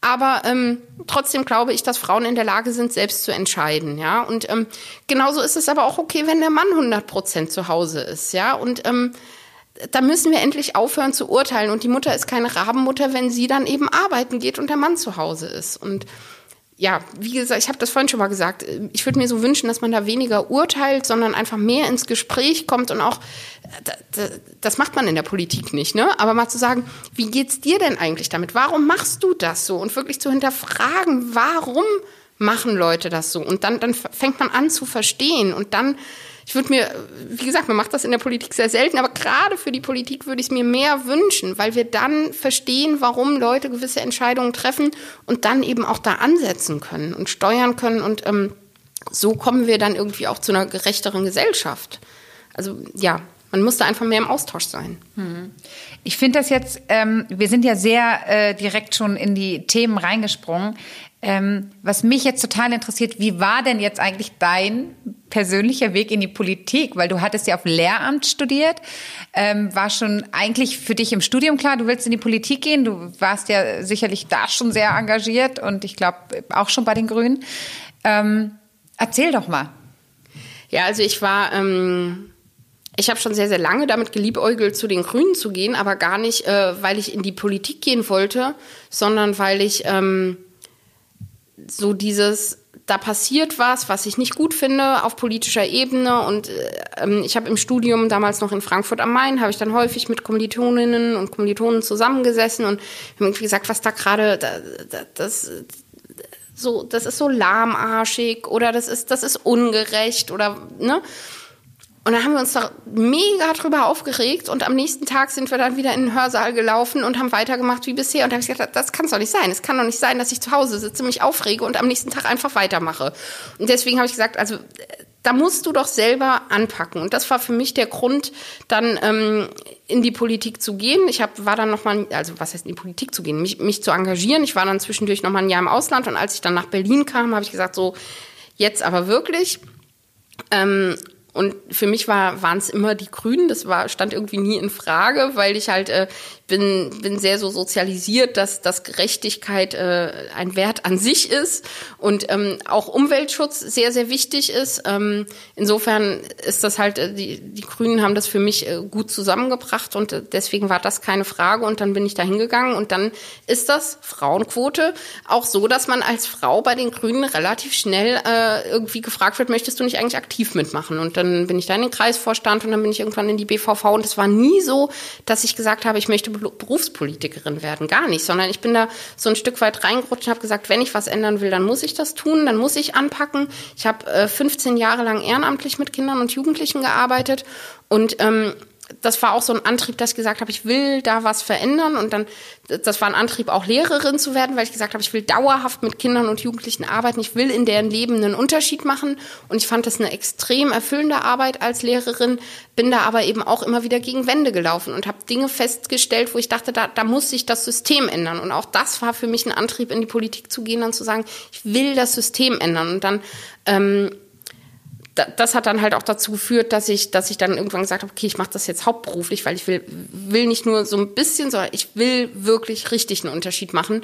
Aber ähm, trotzdem glaube ich, dass Frauen in der Lage sind, selbst zu entscheiden, ja. Und ähm, genauso ist es aber auch okay, wenn der Mann 100 Prozent zu Hause ist, ja. Und ähm, da müssen wir endlich aufhören zu urteilen. Und die Mutter ist keine Rabenmutter, wenn sie dann eben arbeiten geht und der Mann zu Hause ist. Und ja, wie gesagt, ich habe das vorhin schon mal gesagt, ich würde mir so wünschen, dass man da weniger urteilt, sondern einfach mehr ins Gespräch kommt und auch, das macht man in der Politik nicht, ne? Aber mal zu sagen, wie geht's dir denn eigentlich damit? Warum machst du das so? Und wirklich zu hinterfragen, warum machen Leute das so? Und dann, dann fängt man an zu verstehen und dann ich würde mir, wie gesagt, man macht das in der Politik sehr selten, aber gerade für die Politik würde ich es mir mehr wünschen, weil wir dann verstehen, warum Leute gewisse Entscheidungen treffen und dann eben auch da ansetzen können und steuern können und ähm, so kommen wir dann irgendwie auch zu einer gerechteren Gesellschaft. Also ja, man muss da einfach mehr im Austausch sein. Hm. Ich finde das jetzt, ähm, wir sind ja sehr äh, direkt schon in die Themen reingesprungen. Ähm, was mich jetzt total interessiert, wie war denn jetzt eigentlich dein persönlicher Weg in die Politik? Weil du hattest ja auf Lehramt studiert, ähm, war schon eigentlich für dich im Studium klar, du willst in die Politik gehen. Du warst ja sicherlich da schon sehr engagiert und ich glaube auch schon bei den Grünen. Ähm, erzähl doch mal. Ja, also ich war ähm, ich habe schon sehr, sehr lange damit geliebäugelt, zu den Grünen zu gehen, aber gar nicht, äh, weil ich in die Politik gehen wollte, sondern weil ich ähm, so dieses, da passiert was, was ich nicht gut finde auf politischer Ebene. Und äh, ich habe im Studium damals noch in Frankfurt am Main, habe ich dann häufig mit Kommilitoninnen und Kommilitonen zusammengesessen und haben irgendwie gesagt, was da gerade, da, da, das, so, das ist so lahmarschig oder das ist, das ist ungerecht oder, ne? Und dann haben wir uns da mega drüber aufgeregt und am nächsten Tag sind wir dann wieder in den Hörsaal gelaufen und haben weitergemacht wie bisher. Und da habe ich gesagt, das kann doch nicht sein. Es kann doch nicht sein, dass ich zu Hause sitze, mich aufrege und am nächsten Tag einfach weitermache. Und deswegen habe ich gesagt, also da musst du doch selber anpacken. Und das war für mich der Grund, dann ähm, in die Politik zu gehen. Ich hab, war dann noch mal, also was heißt in die Politik zu gehen, mich, mich zu engagieren. Ich war dann zwischendurch noch mal ein Jahr im Ausland und als ich dann nach Berlin kam, habe ich gesagt so Jetzt aber wirklich. Ähm, und für mich war, waren es immer die Grünen. Das war, stand irgendwie nie in Frage, weil ich halt äh, bin, bin sehr so sozialisiert, dass, dass Gerechtigkeit äh, ein Wert an sich ist und ähm, auch Umweltschutz sehr, sehr wichtig ist. Ähm, insofern ist das halt, äh, die, die Grünen haben das für mich äh, gut zusammengebracht und äh, deswegen war das keine Frage und dann bin ich da hingegangen und dann ist das Frauenquote auch so, dass man als Frau bei den Grünen relativ schnell äh, irgendwie gefragt wird, möchtest du nicht eigentlich aktiv mitmachen? Und dann bin ich da in den Kreisvorstand und dann bin ich irgendwann in die BVV und es war nie so, dass ich gesagt habe, ich möchte Berufspolitikerin werden, gar nicht, sondern ich bin da so ein Stück weit reingerutscht und habe gesagt, wenn ich was ändern will, dann muss ich das tun, dann muss ich anpacken. Ich habe äh, 15 Jahre lang ehrenamtlich mit Kindern und Jugendlichen gearbeitet. Und ähm, das war auch so ein Antrieb, dass ich gesagt habe, ich will da was verändern und dann, das war ein Antrieb, auch Lehrerin zu werden, weil ich gesagt habe, ich will dauerhaft mit Kindern und Jugendlichen arbeiten, ich will in deren Leben einen Unterschied machen und ich fand das eine extrem erfüllende Arbeit als Lehrerin, bin da aber eben auch immer wieder gegen Wände gelaufen und habe Dinge festgestellt, wo ich dachte, da, da muss sich das System ändern. Und auch das war für mich ein Antrieb, in die Politik zu gehen und zu sagen, ich will das System ändern. Und dann ähm, das hat dann halt auch dazu geführt, dass ich, dass ich dann irgendwann gesagt habe, okay, ich mache das jetzt hauptberuflich, weil ich will, will nicht nur so ein bisschen, sondern ich will wirklich richtig einen Unterschied machen.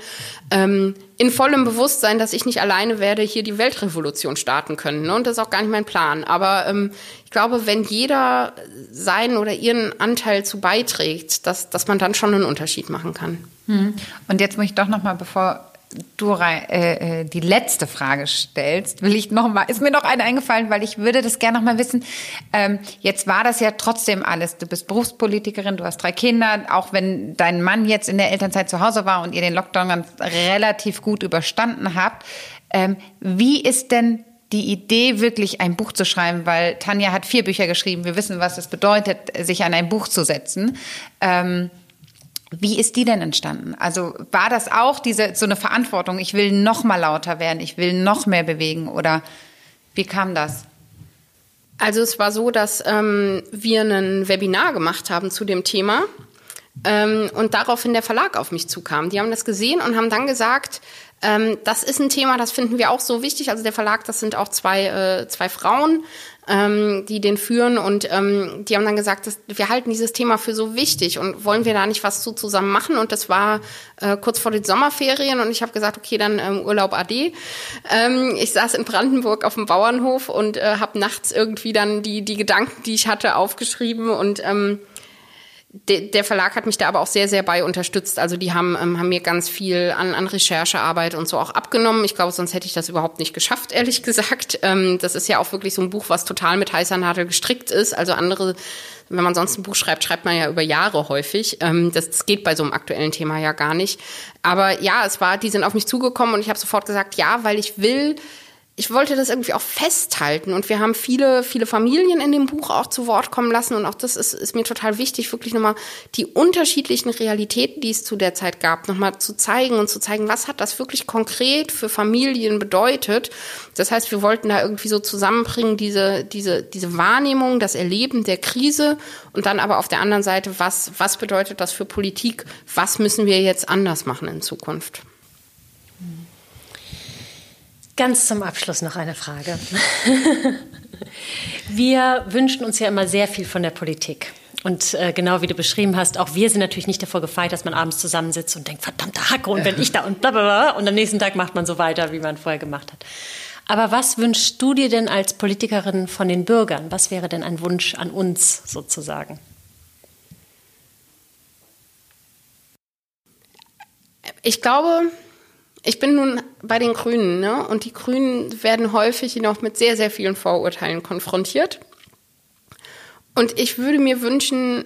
Ähm, in vollem Bewusstsein, dass ich nicht alleine werde hier die Weltrevolution starten können. Ne? Und das ist auch gar nicht mein Plan. Aber ähm, ich glaube, wenn jeder seinen oder ihren Anteil zu beiträgt, dass, dass man dann schon einen Unterschied machen kann. Hm. Und jetzt muss ich doch noch mal, bevor du äh, äh, die letzte Frage stellst, will ich noch mal, ist mir noch eine eingefallen, weil ich würde das gerne noch mal wissen. Ähm, jetzt war das ja trotzdem alles. Du bist Berufspolitikerin, du hast drei Kinder, auch wenn dein Mann jetzt in der Elternzeit zu Hause war und ihr den Lockdown ganz relativ gut überstanden habt. Ähm, wie ist denn die Idee, wirklich ein Buch zu schreiben, weil Tanja hat vier Bücher geschrieben. Wir wissen, was es bedeutet, sich an ein Buch zu setzen. Ähm, wie ist die denn entstanden? Also war das auch diese so eine Verantwortung? Ich will noch mal lauter werden, ich will noch mehr bewegen oder wie kam das? Also es war so, dass ähm, wir ein Webinar gemacht haben zu dem Thema ähm, und daraufhin der Verlag auf mich zukam. Die haben das gesehen und haben dann gesagt, ähm, das ist ein Thema, das finden wir auch so wichtig. Also der Verlag, das sind auch zwei, äh, zwei Frauen, ähm, die den führen. Und ähm, die haben dann gesagt, dass, wir halten dieses Thema für so wichtig und wollen wir da nicht was zu zusammen machen. Und das war äh, kurz vor den Sommerferien. Und ich habe gesagt, okay, dann ähm, Urlaub AD. Ähm, ich saß in Brandenburg auf dem Bauernhof und äh, habe nachts irgendwie dann die, die Gedanken, die ich hatte, aufgeschrieben. Und ähm, de, der Verlag hat mich da aber auch sehr, sehr bei unterstützt. Also die haben, ähm, haben mir ganz viel an, an Recherchearbeit und so auch abgenommen. Ich glaube, sonst hätte ich das überhaupt nicht geschafft, ehrlich gesagt. Ähm, das ist ja auch wirklich so ein Buch, was total mit heißer Nadel gestrickt ist. Also andere, wenn man sonst ein Buch schreibt, schreibt man ja über Jahre häufig. Ähm, das, das geht bei so einem aktuellen Thema ja gar nicht. Aber ja, es war, die sind auf mich zugekommen und ich habe sofort gesagt, ja, weil ich will ich wollte das irgendwie auch festhalten und wir haben viele, viele Familien in dem Buch auch zu Wort kommen lassen und auch das ist, ist mir total wichtig, wirklich nochmal die unterschiedlichen Realitäten, die es zu der Zeit gab, nochmal zu zeigen und zu zeigen, was hat das wirklich konkret für Familien bedeutet. Das heißt, wir wollten da irgendwie so zusammenbringen, diese, diese, diese Wahrnehmung, das Erleben der Krise und dann aber auf der anderen Seite, was, was bedeutet das für Politik? Was müssen wir jetzt anders machen in Zukunft? Ganz zum Abschluss noch eine Frage. wir wünschen uns ja immer sehr viel von der Politik. Und äh, genau wie du beschrieben hast, auch wir sind natürlich nicht davor gefeit, dass man abends zusammensitzt und denkt, verdammte Hacke, und wenn ich da und bla bla bla. Und am nächsten Tag macht man so weiter, wie man vorher gemacht hat. Aber was wünschst du dir denn als Politikerin von den Bürgern? Was wäre denn ein Wunsch an uns sozusagen? Ich glaube, ich bin nun bei den Grünen, ne? Und die Grünen werden häufig noch mit sehr, sehr vielen Vorurteilen konfrontiert. Und ich würde mir wünschen,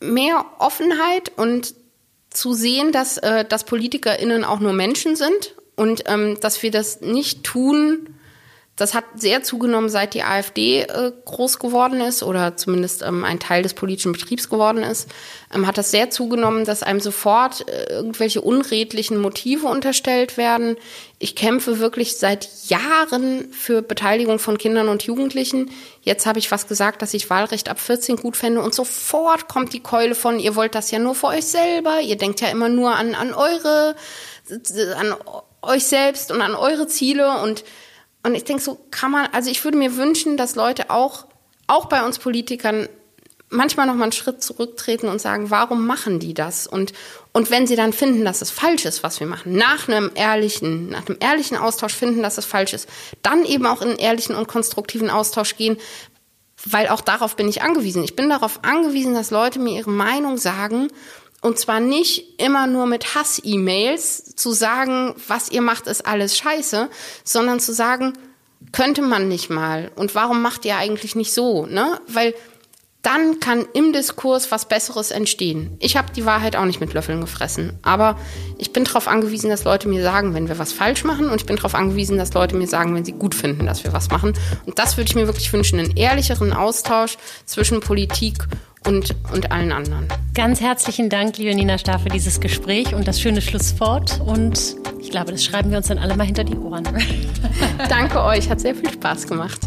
mehr Offenheit und zu sehen, dass, äh, dass PolitikerInnen auch nur Menschen sind und ähm, dass wir das nicht tun, das hat sehr zugenommen, seit die AfD äh, groß geworden ist oder zumindest ähm, ein Teil des politischen Betriebs geworden ist, ähm, hat das sehr zugenommen, dass einem sofort äh, irgendwelche unredlichen Motive unterstellt werden. Ich kämpfe wirklich seit Jahren für Beteiligung von Kindern und Jugendlichen. Jetzt habe ich was gesagt, dass ich Wahlrecht ab 14 gut fände und sofort kommt die Keule von, ihr wollt das ja nur für euch selber, ihr denkt ja immer nur an, an eure, an euch selbst und an eure Ziele und Und ich denke, so kann man, also ich würde mir wünschen, dass Leute auch, auch bei uns Politikern manchmal noch mal einen Schritt zurücktreten und sagen, warum machen die das? Und, und wenn sie dann finden, dass es falsch ist, was wir machen, nach einem ehrlichen, nach einem ehrlichen Austausch finden, dass es falsch ist, dann eben auch in einen ehrlichen und konstruktiven Austausch gehen, weil auch darauf bin ich angewiesen. Ich bin darauf angewiesen, dass Leute mir ihre Meinung sagen und zwar nicht immer nur mit Hass-E-Mails zu sagen, was ihr macht, ist alles scheiße, sondern zu sagen, könnte man nicht mal und warum macht ihr eigentlich nicht so, ne? Weil dann kann im Diskurs was Besseres entstehen. Ich habe die Wahrheit auch nicht mit Löffeln gefressen, aber ich bin darauf angewiesen, dass Leute mir sagen, wenn wir was falsch machen und ich bin darauf angewiesen, dass Leute mir sagen, wenn sie gut finden, dass wir was machen. Und das würde ich mir wirklich wünschen, einen ehrlicheren Austausch zwischen Politik und, und allen anderen. Ganz herzlichen Dank, liebe Nina Starr, für dieses Gespräch und das schöne Schlusswort. Und ich glaube, das schreiben wir uns dann alle mal hinter die Ohren. Danke euch, hat sehr viel Spaß gemacht.